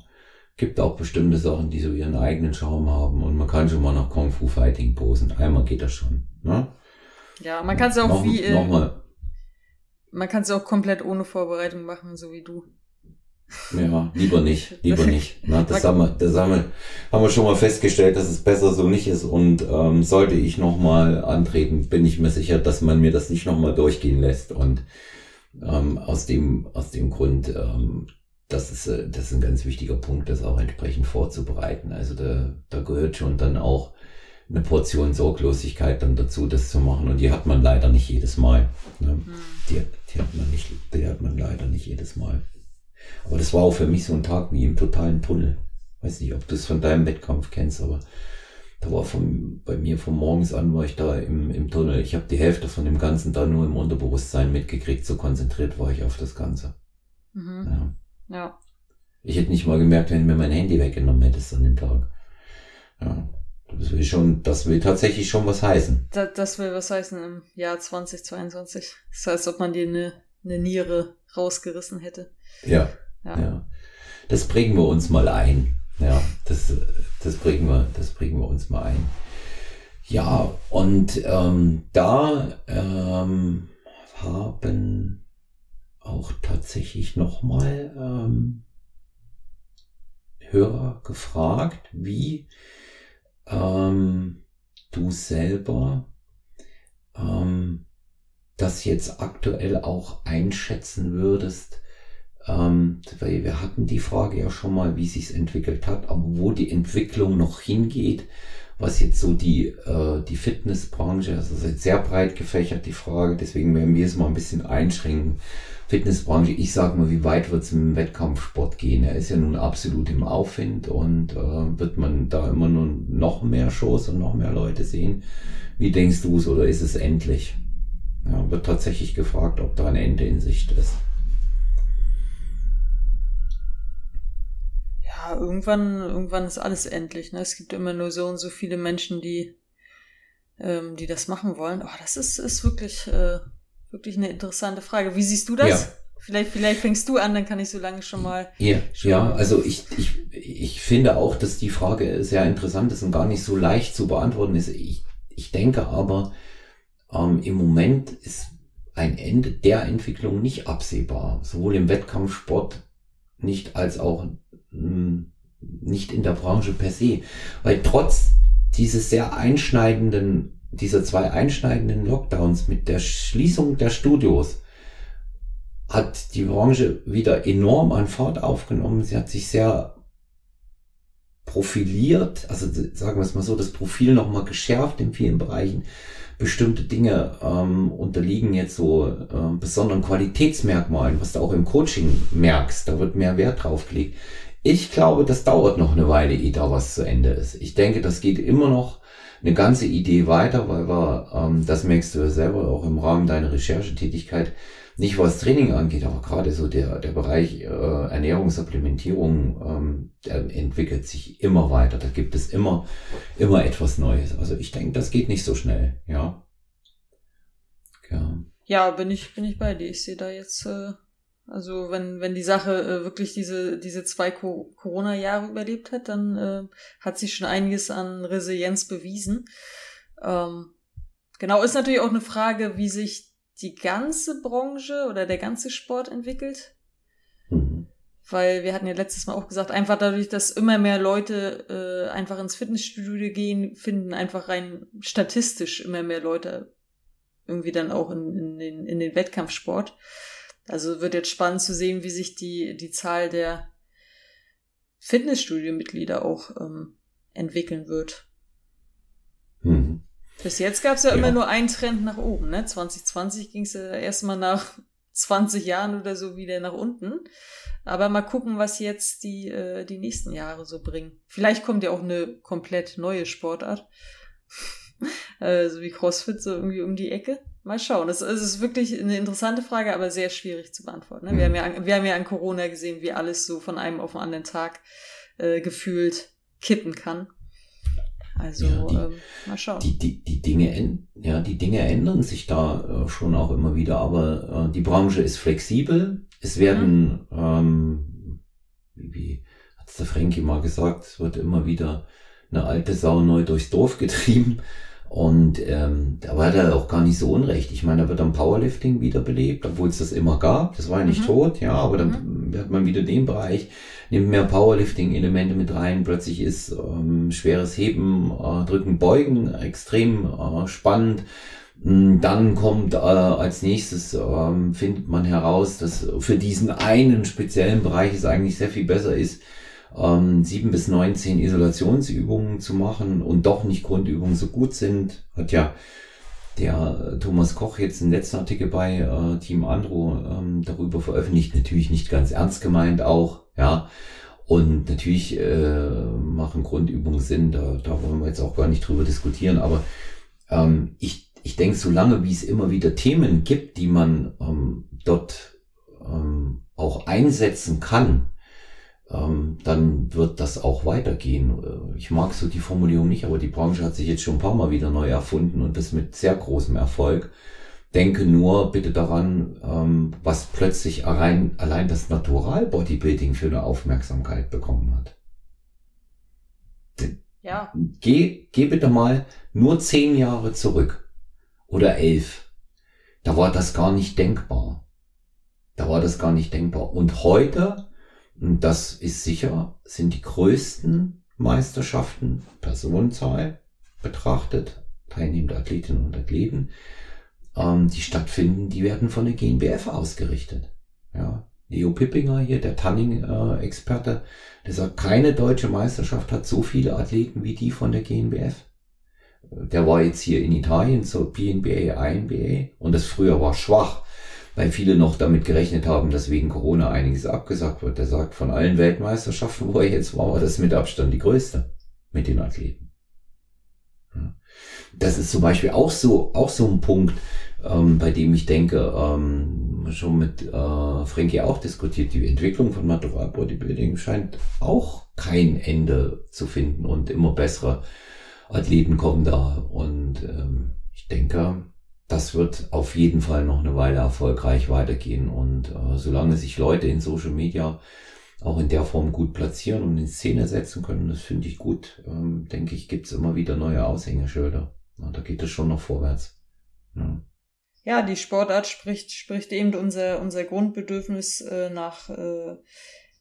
gibt auch bestimmte Sachen, die so ihren eigenen Charme haben und man kann schon mal nach Kung Fu Fighting posen. Einmal geht das schon. Ne? Ja, man kann es auch noch, wie. Äh, nochmal. Man kann es auch komplett ohne Vorbereitung machen, so wie du. Ja, lieber nicht, lieber nicht. Na, das, haben wir, das haben wir, haben wir schon mal festgestellt, dass es besser so nicht ist. Und ähm, sollte ich nochmal antreten, bin ich mir sicher, dass man mir das nicht nochmal durchgehen lässt. Und ähm, aus dem aus dem Grund ähm, das ist, äh, das ist ein ganz wichtiger Punkt, das auch entsprechend vorzubereiten. Also da, da gehört schon dann auch eine Portion Sorglosigkeit dann dazu, das zu machen. Und die hat man leider nicht jedes Mal. Ne? Mhm. Die, die, hat man nicht, die hat man leider nicht jedes Mal. Aber das war auch für mich so ein Tag wie im totalen Tunnel. Weiß nicht, ob du es von deinem Wettkampf kennst, aber da war von, bei mir von morgens an war ich da im, im Tunnel. Ich habe die Hälfte von dem Ganzen da nur im Unterbewusstsein mitgekriegt. So konzentriert war ich auf das Ganze. Mhm. Ja. Ja. Ich hätte nicht mal gemerkt, wenn du mir mein Handy weggenommen hättest an dem Tag. Ja. Das will schon, das will tatsächlich schon was heißen. Das, das will was heißen im Jahr 2022. Das heißt, ob man dir eine, eine Niere rausgerissen hätte. Ja, ja. Ja. Das bringen wir uns mal ein. Ja, das, das bringen wir, das bringen wir uns mal ein. Ja, und ähm, da ähm, haben auch tatsächlich nochmal ähm, Hörer gefragt, wie ähm, du selber ähm, das jetzt aktuell auch einschätzen würdest, ähm, weil wir hatten die Frage ja schon mal, wie sich's entwickelt hat, aber wo die Entwicklung noch hingeht, was jetzt so die, äh, die Fitnessbranche, also sehr breit gefächert die Frage, deswegen werden wir es mal ein bisschen einschränken. Fitnessbranche, ich sag mal, wie weit wird es im Wettkampfsport gehen? Er ist ja nun absolut im Aufwind und äh, wird man da immer nur noch mehr Shows und noch mehr Leute sehen? Wie denkst du es oder ist es endlich? Ja, wird tatsächlich gefragt, ob da ein Ende in Sicht ist. Ja, irgendwann, irgendwann ist alles endlich. Ne? Es gibt immer nur so und so viele Menschen, die, ähm, die das machen wollen. Oh, das ist, ist wirklich äh, wirklich eine interessante Frage. Wie siehst du das? Ja. Vielleicht, vielleicht fängst du an, dann kann ich so lange schon mal. Ja, ja also ich, ich, ich finde auch, dass die Frage sehr interessant ist und gar nicht so leicht zu beantworten ist. Ich, ich denke aber, ähm, im Moment ist ein Ende der Entwicklung nicht absehbar. Sowohl im Wettkampfsport nicht als auch nicht in der Branche per se. Weil trotz dieses sehr einschneidenden dieser zwei einschneidenden Lockdowns mit der Schließung der Studios hat die Branche wieder enorm an Fahrt aufgenommen. Sie hat sich sehr profiliert, also sagen wir es mal so, das Profil nochmal geschärft in vielen Bereichen. Bestimmte Dinge ähm, unterliegen jetzt so äh, besonderen Qualitätsmerkmalen, was du auch im Coaching merkst. Da wird mehr Wert drauf gelegt. Ich glaube, das dauert noch eine Weile, ehe da was zu Ende ist. Ich denke, das geht immer noch eine ganze Idee weiter, weil wir, ähm, das merkst du selber auch im Rahmen deiner Recherchetätigkeit, nicht was Training angeht, aber gerade so der, der Bereich äh, Ernährungssupplementierung, ähm, der entwickelt sich immer weiter. Da gibt es immer, immer etwas Neues. Also ich denke, das geht nicht so schnell, ja. Ja, ja bin ich, bin ich bei dir. Ich sehe da jetzt äh, also wenn, wenn die Sache äh, wirklich diese, diese zwei Co Corona-Jahre überlebt hat, dann äh, hat sie schon einiges an Resilienz bewiesen. Ähm, genau, ist natürlich auch eine Frage, wie sich die ganze Branche oder der ganze Sport entwickelt. Mhm. Weil wir hatten ja letztes Mal auch gesagt, einfach dadurch, dass immer mehr Leute äh, einfach ins Fitnessstudio gehen, finden einfach rein statistisch immer mehr Leute irgendwie dann auch in, in, den, in den Wettkampfsport. Also wird jetzt spannend zu sehen, wie sich die, die Zahl der Fitnessstudio-Mitglieder auch ähm, entwickeln wird. Mhm. Bis jetzt gab es ja, ja, immer nur einen Trend nach oben. Ne? 2020 ging es ja erstmal nach 20 Jahren oder so wieder nach unten. Aber mal gucken, was jetzt die, äh, die nächsten Jahre so bringen. Vielleicht kommt ja auch eine komplett neue Sportart. äh, so wie CrossFit so irgendwie um die Ecke. Mal schauen. Es, es ist wirklich eine interessante Frage, aber sehr schwierig zu beantworten. Ne? Mhm. Wir, haben ja, wir haben ja an Corona gesehen, wie alles so von einem auf den anderen Tag äh, gefühlt kippen kann. Also ja, die, ähm, mal schauen. Die, die, die, Dinge, ja, die Dinge ändern sich da äh, schon auch immer wieder, aber äh, die Branche ist flexibel. Es werden, mhm. ähm, wie, wie hat der Frankie mal gesagt, es wird immer wieder eine alte Sau neu durchs Dorf getrieben. Und ähm, da war er auch gar nicht so unrecht. Ich meine, da wird dann Powerlifting wiederbelebt, obwohl es das immer gab. Das war ja nicht mhm. tot, ja, aber dann mhm. hat man wieder den Bereich, nimmt mehr Powerlifting-Elemente mit rein. Plötzlich ist ähm, schweres Heben, äh, Drücken, Beugen extrem äh, spannend. Hm, dann kommt äh, als nächstes, ähm, findet man heraus, dass für diesen einen speziellen Bereich es eigentlich sehr viel besser ist, ähm, sieben bis neunzehn Isolationsübungen zu machen und doch nicht Grundübungen so gut sind, hat ja der Thomas Koch jetzt einen letzten Artikel bei äh, Team Andro ähm, darüber veröffentlicht, natürlich nicht ganz ernst gemeint auch, ja. Und natürlich äh, machen Grundübungen Sinn, da, da wollen wir jetzt auch gar nicht drüber diskutieren, aber ähm, ich, ich denke, solange wie es immer wieder Themen gibt, die man ähm, dort ähm, auch einsetzen kann, ähm, dann wird das auch weitergehen. Äh, ich mag so die Formulierung nicht, aber die Branche hat sich jetzt schon ein paar Mal wieder neu erfunden und das mit sehr großem Erfolg. Denke nur bitte daran, ähm, was plötzlich allein, allein das Natural Bodybuilding für eine Aufmerksamkeit bekommen hat. Ja. Geh, geh bitte mal nur zehn Jahre zurück oder elf. Da war das gar nicht denkbar. Da war das gar nicht denkbar. Und heute, und das ist sicher, sind die größten Meisterschaften, Personenzahl betrachtet, teilnehmende Athletinnen und Athleten, ähm, die stattfinden, die werden von der GNBF ausgerichtet. Ja. Leo Pippinger hier, der Tanning-Experte, der sagt, keine deutsche Meisterschaft hat so viele Athleten wie die von der GNBF. Der war jetzt hier in Italien zur PNBA, INBA und das früher war schwach, weil viele noch damit gerechnet haben, dass wegen Corona einiges abgesagt wird. Der sagt, von allen Weltmeisterschaften, wo er jetzt war, war das mit Abstand die größte mit den Athleten. Das ist zum Beispiel auch so, auch so ein Punkt, ähm, bei dem ich denke, ähm, schon mit äh, Frankie auch diskutiert, die Entwicklung von Natural Bodybuilding scheint auch kein Ende zu finden und immer bessere Athleten kommen da. Und ähm, ich denke, das wird auf jeden Fall noch eine Weile erfolgreich weitergehen. Und äh, solange sich Leute in Social Media auch in der Form gut platzieren und in Szene setzen können, das finde ich gut, ähm, denke ich, gibt's immer wieder neue Aushängeschilder. Ja, da geht es schon noch vorwärts. Ja ja, die Sportart spricht, spricht eben unser, unser Grundbedürfnis äh, nach, äh,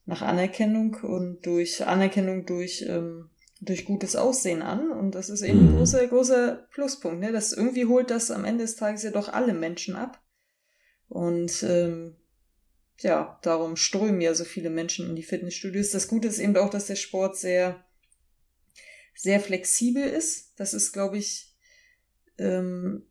nach Anerkennung und durch Anerkennung durch, ähm, durch gutes Aussehen an. Und das ist eben mhm. ein großer, großer Pluspunkt. Ne? Das irgendwie holt das am Ende des Tages ja doch alle Menschen ab. Und ähm, ja, darum strömen ja so viele Menschen in die Fitnessstudios. Das Gute ist eben auch, dass der Sport sehr, sehr flexibel ist. Das ist, glaube ich, ähm,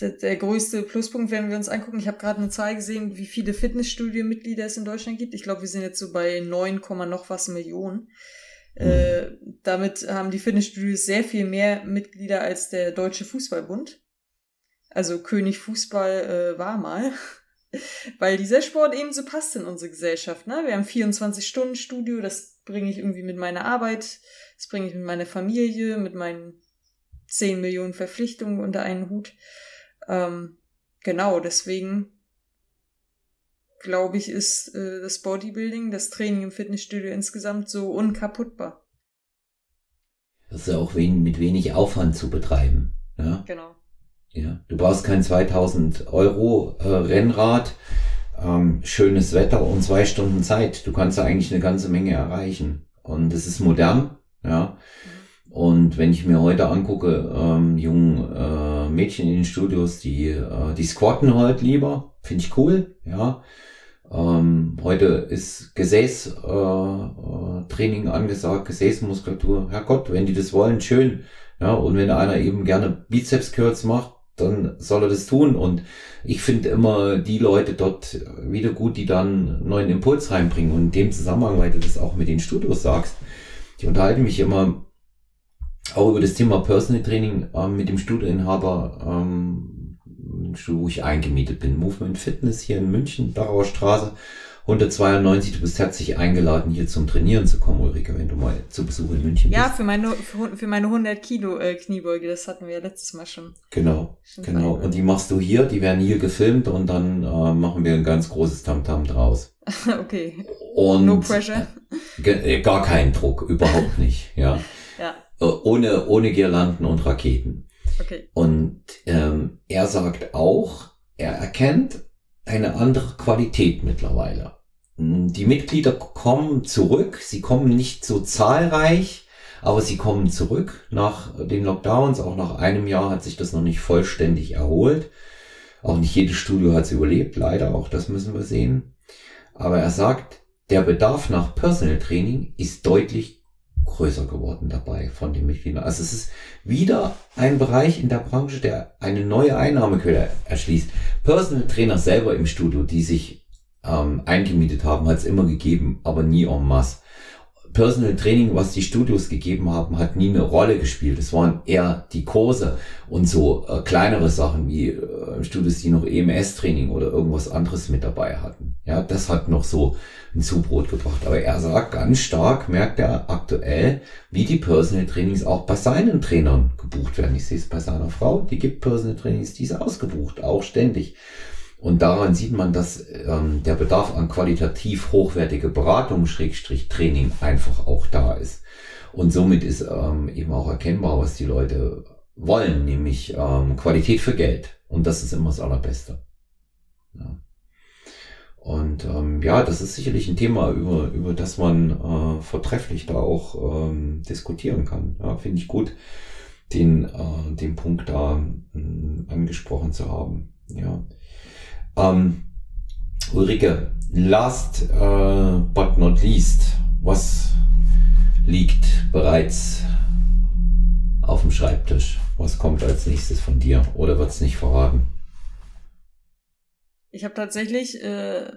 der, der größte Pluspunkt, wenn wir uns angucken, ich habe gerade eine Zahl gesehen, wie viele Fitnessstudio-Mitglieder es in Deutschland gibt. Ich glaube, wir sind jetzt so bei 9, noch was Millionen. Mhm. Damit haben die Fitnessstudios sehr viel mehr Mitglieder als der Deutsche Fußballbund. Also König Fußball äh, war mal. Weil dieser Sport eben so passt in unsere Gesellschaft. Ne? Wir haben 24-Stunden-Studio, das bringe ich irgendwie mit meiner Arbeit, das bringe ich mit meiner Familie, mit meinen 10 Millionen Verpflichtungen unter einen Hut. Ähm, genau, deswegen glaube ich, ist äh, das Bodybuilding, das Training im Fitnessstudio insgesamt so unkaputtbar. Das ist ja auch wen, mit wenig Aufwand zu betreiben. Ja? Genau. Ja, du brauchst kein 2000 Euro äh, Rennrad, ähm, schönes Wetter und zwei Stunden Zeit. Du kannst da eigentlich eine ganze Menge erreichen. Und es ist modern, ja. Mhm. Und wenn ich mir heute angucke, ähm, jungen äh, Mädchen in den Studios, die, äh, die squatten halt lieber. Finde ich cool, ja. Ähm, heute ist Gesäßtraining äh, äh, angesagt, Gesäßmuskulatur. Herrgott, wenn die das wollen, schön. Ja, und wenn einer eben gerne Bizeps Curls macht, dann soll er das tun. Und ich finde immer die Leute dort wieder gut, die dann neuen Impuls reinbringen. Und in dem Zusammenhang, weil du das auch mit den Studios sagst, ich unterhalte mich immer auch über das Thema Personal Training ähm, mit dem Studioinhaber, ähm, wo ich eingemietet bin. Movement Fitness hier in München, Darauer Straße. 192, du bist herzlich eingeladen, hier zum Trainieren zu kommen, Ulrike, wenn du mal zu Besuch in München bist. Ja, für meine, für, für meine 100 Kilo äh, Kniebeuge, das hatten wir ja letztes Mal schon. Genau, schon genau. Und die machst du hier, die werden hier gefilmt und dann äh, machen wir ein ganz großes Tamtam -Tam draus. okay. Und no pressure. Äh, gar keinen Druck, überhaupt nicht, ja. ja. Äh, ohne, ohne Girlanden und Raketen. Okay. Und ähm, er sagt auch, er erkennt eine andere Qualität mittlerweile. Hm, die Mitglieder kommen zurück, sie kommen nicht so zahlreich, aber sie kommen zurück nach den Lockdowns. Auch nach einem Jahr hat sich das noch nicht vollständig erholt. Auch nicht jedes Studio hat es überlebt, leider, auch das müssen wir sehen. Aber er sagt, der Bedarf nach Personal Training ist deutlich größer geworden dabei von den Mitgliedern. Also es ist wieder ein Bereich in der Branche, der eine neue Einnahmequelle erschließt. Personal Trainer selber im Studio, die sich ähm, eingemietet haben, hat es immer gegeben, aber nie en masse. Personal Training, was die Studios gegeben haben, hat nie eine Rolle gespielt. Es waren eher die Kurse und so äh, kleinere Sachen wie äh, Studios, die noch EMS-Training oder irgendwas anderes mit dabei hatten. Ja, das hat noch so ein Zubrot gebracht. Aber er sagt ganz stark, merkt er aktuell, wie die Personal Trainings auch bei seinen Trainern gebucht werden. Ich sehe es bei seiner Frau, die gibt Personal Trainings, die ist ausgebucht, auch ständig. Und daran sieht man, dass ähm, der Bedarf an qualitativ hochwertige Beratung, Schrägstrich Training einfach auch da ist. Und somit ist ähm, eben auch erkennbar, was die Leute wollen, nämlich ähm, Qualität für Geld. Und das ist immer das Allerbeste. Ja. Und ähm, ja, das ist sicherlich ein Thema, über, über das man äh, vortrefflich da auch ähm, diskutieren kann. Ja, Finde ich gut, den, äh, den Punkt da äh, angesprochen zu haben. Ja. Ähm, Ulrike, last uh, but not least, was liegt bereits auf dem Schreibtisch? Was kommt als nächstes von dir oder wird es nicht verraten? Ich habe tatsächlich äh,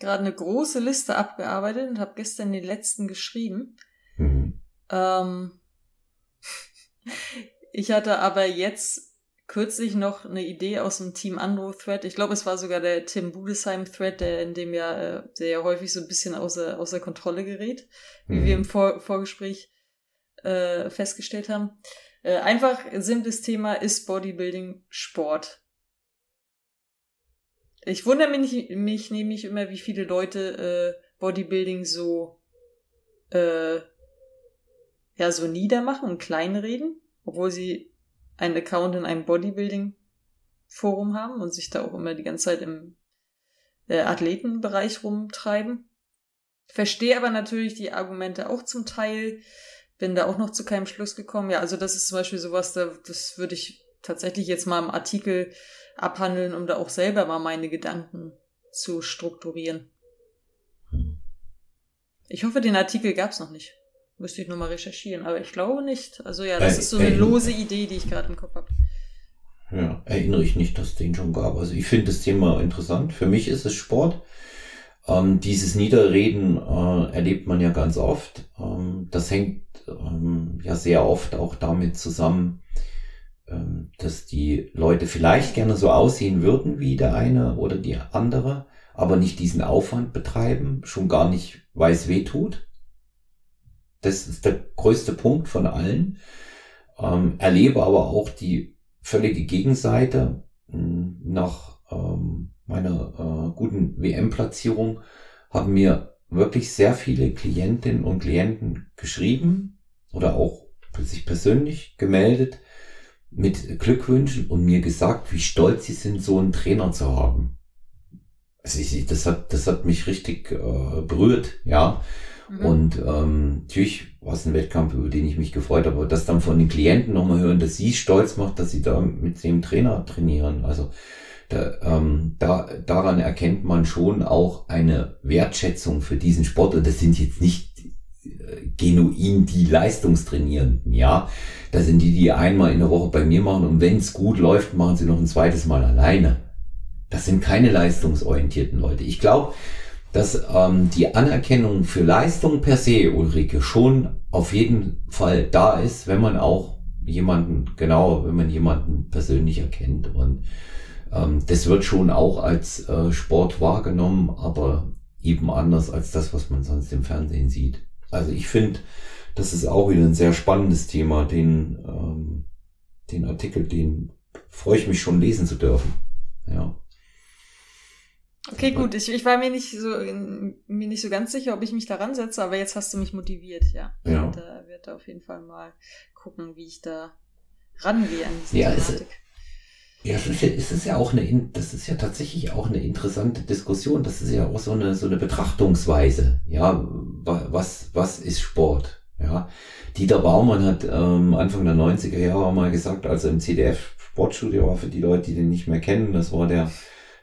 gerade eine große Liste abgearbeitet und habe gestern den letzten geschrieben. Mhm. Ähm, ich hatte aber jetzt kürzlich noch eine Idee aus dem Team Andro Thread. Ich glaube, es war sogar der Tim Budesheim Thread, der in dem ja äh, sehr häufig so ein bisschen außer, außer Kontrolle gerät, wie mhm. wir im Vor Vorgespräch äh, festgestellt haben. Äh, einfach simples Thema ist Bodybuilding Sport. Ich wundere mich, mich nämlich immer, wie viele Leute äh, Bodybuilding so äh, ja so niedermachen und kleinreden, obwohl sie einen Account in einem Bodybuilding Forum haben und sich da auch immer die ganze Zeit im äh, Athletenbereich rumtreiben. Verstehe aber natürlich die Argumente auch zum Teil. Bin da auch noch zu keinem Schluss gekommen. Ja, also das ist zum Beispiel sowas, da, das würde ich tatsächlich jetzt mal im Artikel abhandeln, um da auch selber mal meine Gedanken zu strukturieren. Ich hoffe, den Artikel gab es noch nicht. Müsste ich nochmal recherchieren, aber ich glaube nicht. Also ja, das äh, ist so eine äh, lose Idee, die ich gerade im Kopf habe. Ja, erinnere ich nicht, dass es den schon gab. Also ich finde das Thema interessant. Für mich ist es Sport. Ähm, dieses Niederreden äh, erlebt man ja ganz oft. Ähm, das hängt ähm, ja sehr oft auch damit zusammen, ähm, dass die Leute vielleicht gerne so aussehen würden wie der eine oder die andere, aber nicht diesen Aufwand betreiben, schon gar nicht, weil es weh tut. Das ist der größte Punkt von allen. Ähm, erlebe aber auch die völlige Gegenseite. Hm, nach ähm, meiner äh, guten WM-Platzierung haben mir wirklich sehr viele Klientinnen und Klienten geschrieben oder auch sich persönlich gemeldet, mit Glückwünschen und mir gesagt, wie stolz sie sind, so einen Trainer zu haben. Also ich, das hat, das hat mich richtig äh, berührt, ja. Mhm. Und ähm, natürlich war es ein Wettkampf, über den ich mich gefreut habe, aber das dann von den Klienten nochmal hören, dass sie stolz macht, dass sie da mit dem Trainer trainieren. Also da, ähm, da, daran erkennt man schon auch eine Wertschätzung für diesen Sport. Und das sind jetzt nicht genuin die Leistungstrainierenden, ja. Das sind die, die einmal in der Woche bei mir machen und wenn es gut läuft, machen sie noch ein zweites Mal alleine. Das sind keine leistungsorientierten Leute. Ich glaube, dass ähm, die Anerkennung für Leistung per se, Ulrike, schon auf jeden Fall da ist, wenn man auch jemanden, genau, wenn man jemanden persönlich erkennt. Und ähm, das wird schon auch als äh, Sport wahrgenommen, aber eben anders als das, was man sonst im Fernsehen sieht. Also ich finde, das ist auch wieder ein sehr spannendes Thema. Den, ähm, den Artikel, den freue ich mich schon lesen zu dürfen. Ja. Okay, gut. Ich, ich war mir nicht so mir nicht so ganz sicher, ob ich mich daran setze, aber jetzt hast du mich motiviert, ja. ja. Ich werde, werde auf jeden Fall mal gucken, wie ich da rangehe an diese ja, Thematik. Es, ja, das ist ja, es ist ja auch eine, das ist ja tatsächlich auch eine interessante Diskussion. Das ist ja auch so eine, so eine Betrachtungsweise. Ja, was, was ist Sport? Ja, Dieter Baumann hat ähm, Anfang der 90er Jahre mal gesagt, als er im CDF Sportstudio war, für die Leute, die den nicht mehr kennen, das war der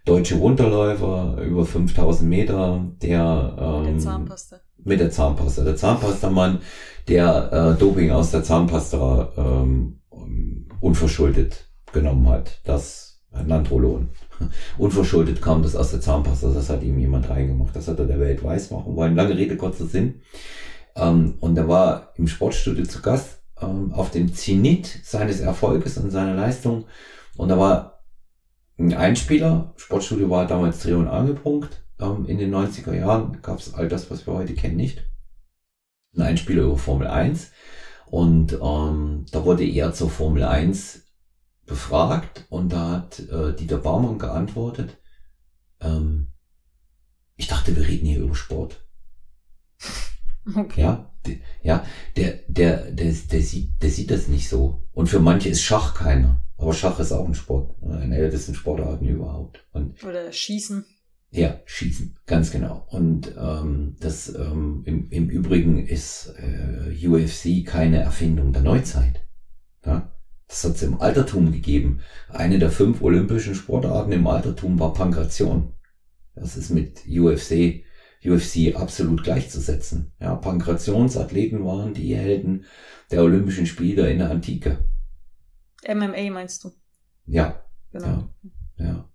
deutsche Runterläufer über 5000 Meter, der, ähm, mit der Zahnpasta. Mit der Zahnpasta. Der Zahnpastamann, der äh, Doping aus der Zahnpasta ähm, unverschuldet genommen hat, das Nandrolon. Unverschuldet kam das aus der Zahnpasta, das hat ihm jemand reingemacht. Das hat er der Welt weiß machen wollen. Lange Rede, kurzer Sinn. Ähm, und er war im Sportstudio zu Gast ähm, auf dem Zenit seines Erfolges und seiner Leistung. Und da war ein Einspieler, Sportstudio war damals Dreh- und Angelpunkt. Ähm, in den 90er Jahren gab es all das, was wir heute kennen, nicht. Ein Einspieler über Formel 1. Und ähm, da wurde er zur Formel 1 befragt und da hat äh, Dieter Baumann geantwortet, ähm, ich dachte, wir reden hier über Sport. Okay. Ja, ja, der, der, der, der, sieht, der sieht das nicht so. Und für manche ist Schach keiner. Aber Schach ist auch ein Sport, eine der ältesten Sportarten überhaupt. Und Oder Schießen. Ja, Schießen, ganz genau. Und ähm, das ähm, im, im Übrigen ist äh, UFC keine Erfindung der Neuzeit. Ja? Das hat es im Altertum gegeben. Eine der fünf olympischen Sportarten im Altertum war Pankration. Das ist mit UFC UFC absolut gleichzusetzen. Ja, Pankrationsathleten waren die Helden der Olympischen Spiele in der Antike. MMA meinst du? Ja. Genau. Ja, ja.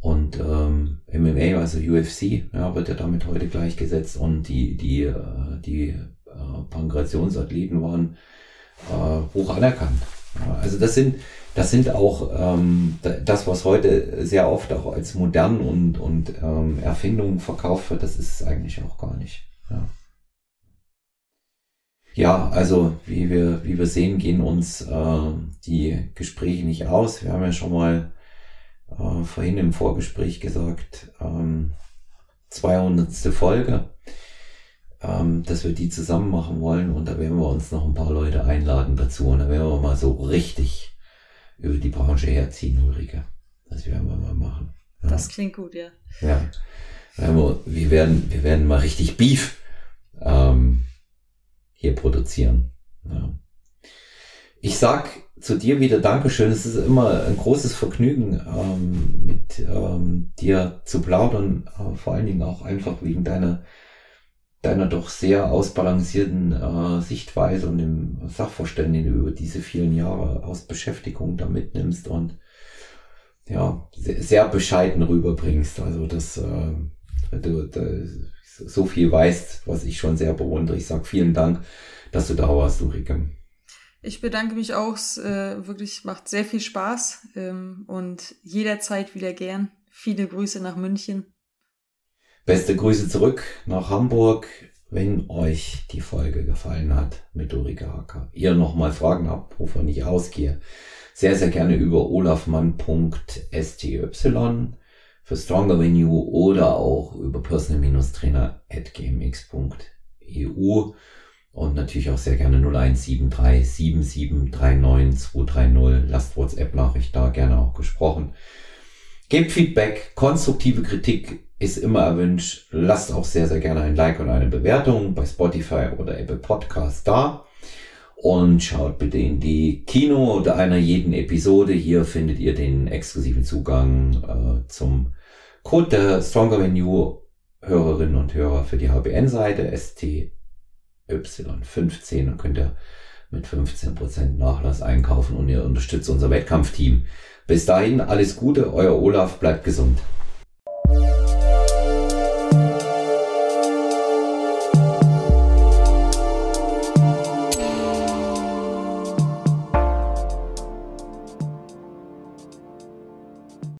Und ähm, MMA, also UFC, ja, wird ja damit heute gleichgesetzt und die, die, äh, die äh, Pankrationsathleten waren äh, hoch anerkannt. Ja, also das sind, das sind auch ähm, das, was heute sehr oft auch als modern und, und ähm, Erfindung verkauft wird, das ist es eigentlich auch gar nicht. Ja. Ja, also wie wir, wie wir sehen, gehen uns äh, die Gespräche nicht aus. Wir haben ja schon mal äh, vorhin im Vorgespräch gesagt, ähm, 200. Folge, ähm, dass wir die zusammen machen wollen und da werden wir uns noch ein paar Leute einladen dazu und da werden wir mal so richtig über die Branche herziehen, Ulrike. Das werden wir mal machen. Ja. Das klingt gut, ja. Ja. Wir werden, wir werden mal richtig Beef ähm, hier produzieren. Ja. Ich sag zu dir wieder Dankeschön. Es ist immer ein großes Vergnügen, ähm, mit ähm, dir zu plaudern, äh, vor allen Dingen auch einfach wegen deiner deiner doch sehr ausbalancierten äh, Sichtweise und dem Sachverständnis, den du über diese vielen Jahre aus Beschäftigung da mitnimmst und ja, sehr, sehr bescheiden rüberbringst. Also dass äh, du, du so viel weißt, was ich schon sehr bewundere. Ich sag vielen Dank, dass du da warst, Ulrike. Ich bedanke mich auch. Es äh, wirklich macht sehr viel Spaß ähm, und jederzeit wieder gern. Viele Grüße nach München. Beste Grüße zurück nach Hamburg. Wenn euch die Folge gefallen hat mit Ulrike Hacker, ihr nochmal Fragen habt, wovon ich ausgehe, sehr, sehr gerne über olafmann.sty für Stronger Venue oder auch über personal-trainer.gmx.eu und natürlich auch sehr gerne 0173 7739 230. Lasst WhatsApp-Nachricht da gerne auch gesprochen. Gebt Feedback, konstruktive Kritik ist immer erwünscht. Lasst auch sehr, sehr gerne ein Like und eine Bewertung bei Spotify oder Apple Podcast da. Und schaut bitte in die Kino oder einer jeden Episode. Hier findet ihr den exklusiven Zugang äh, zum Code der Venue Hörerinnen und Hörer für die HBN-Seite STY15. Dann könnt ihr mit 15% Nachlass einkaufen und ihr unterstützt unser Wettkampfteam. Bis dahin alles Gute, euer Olaf, bleibt gesund.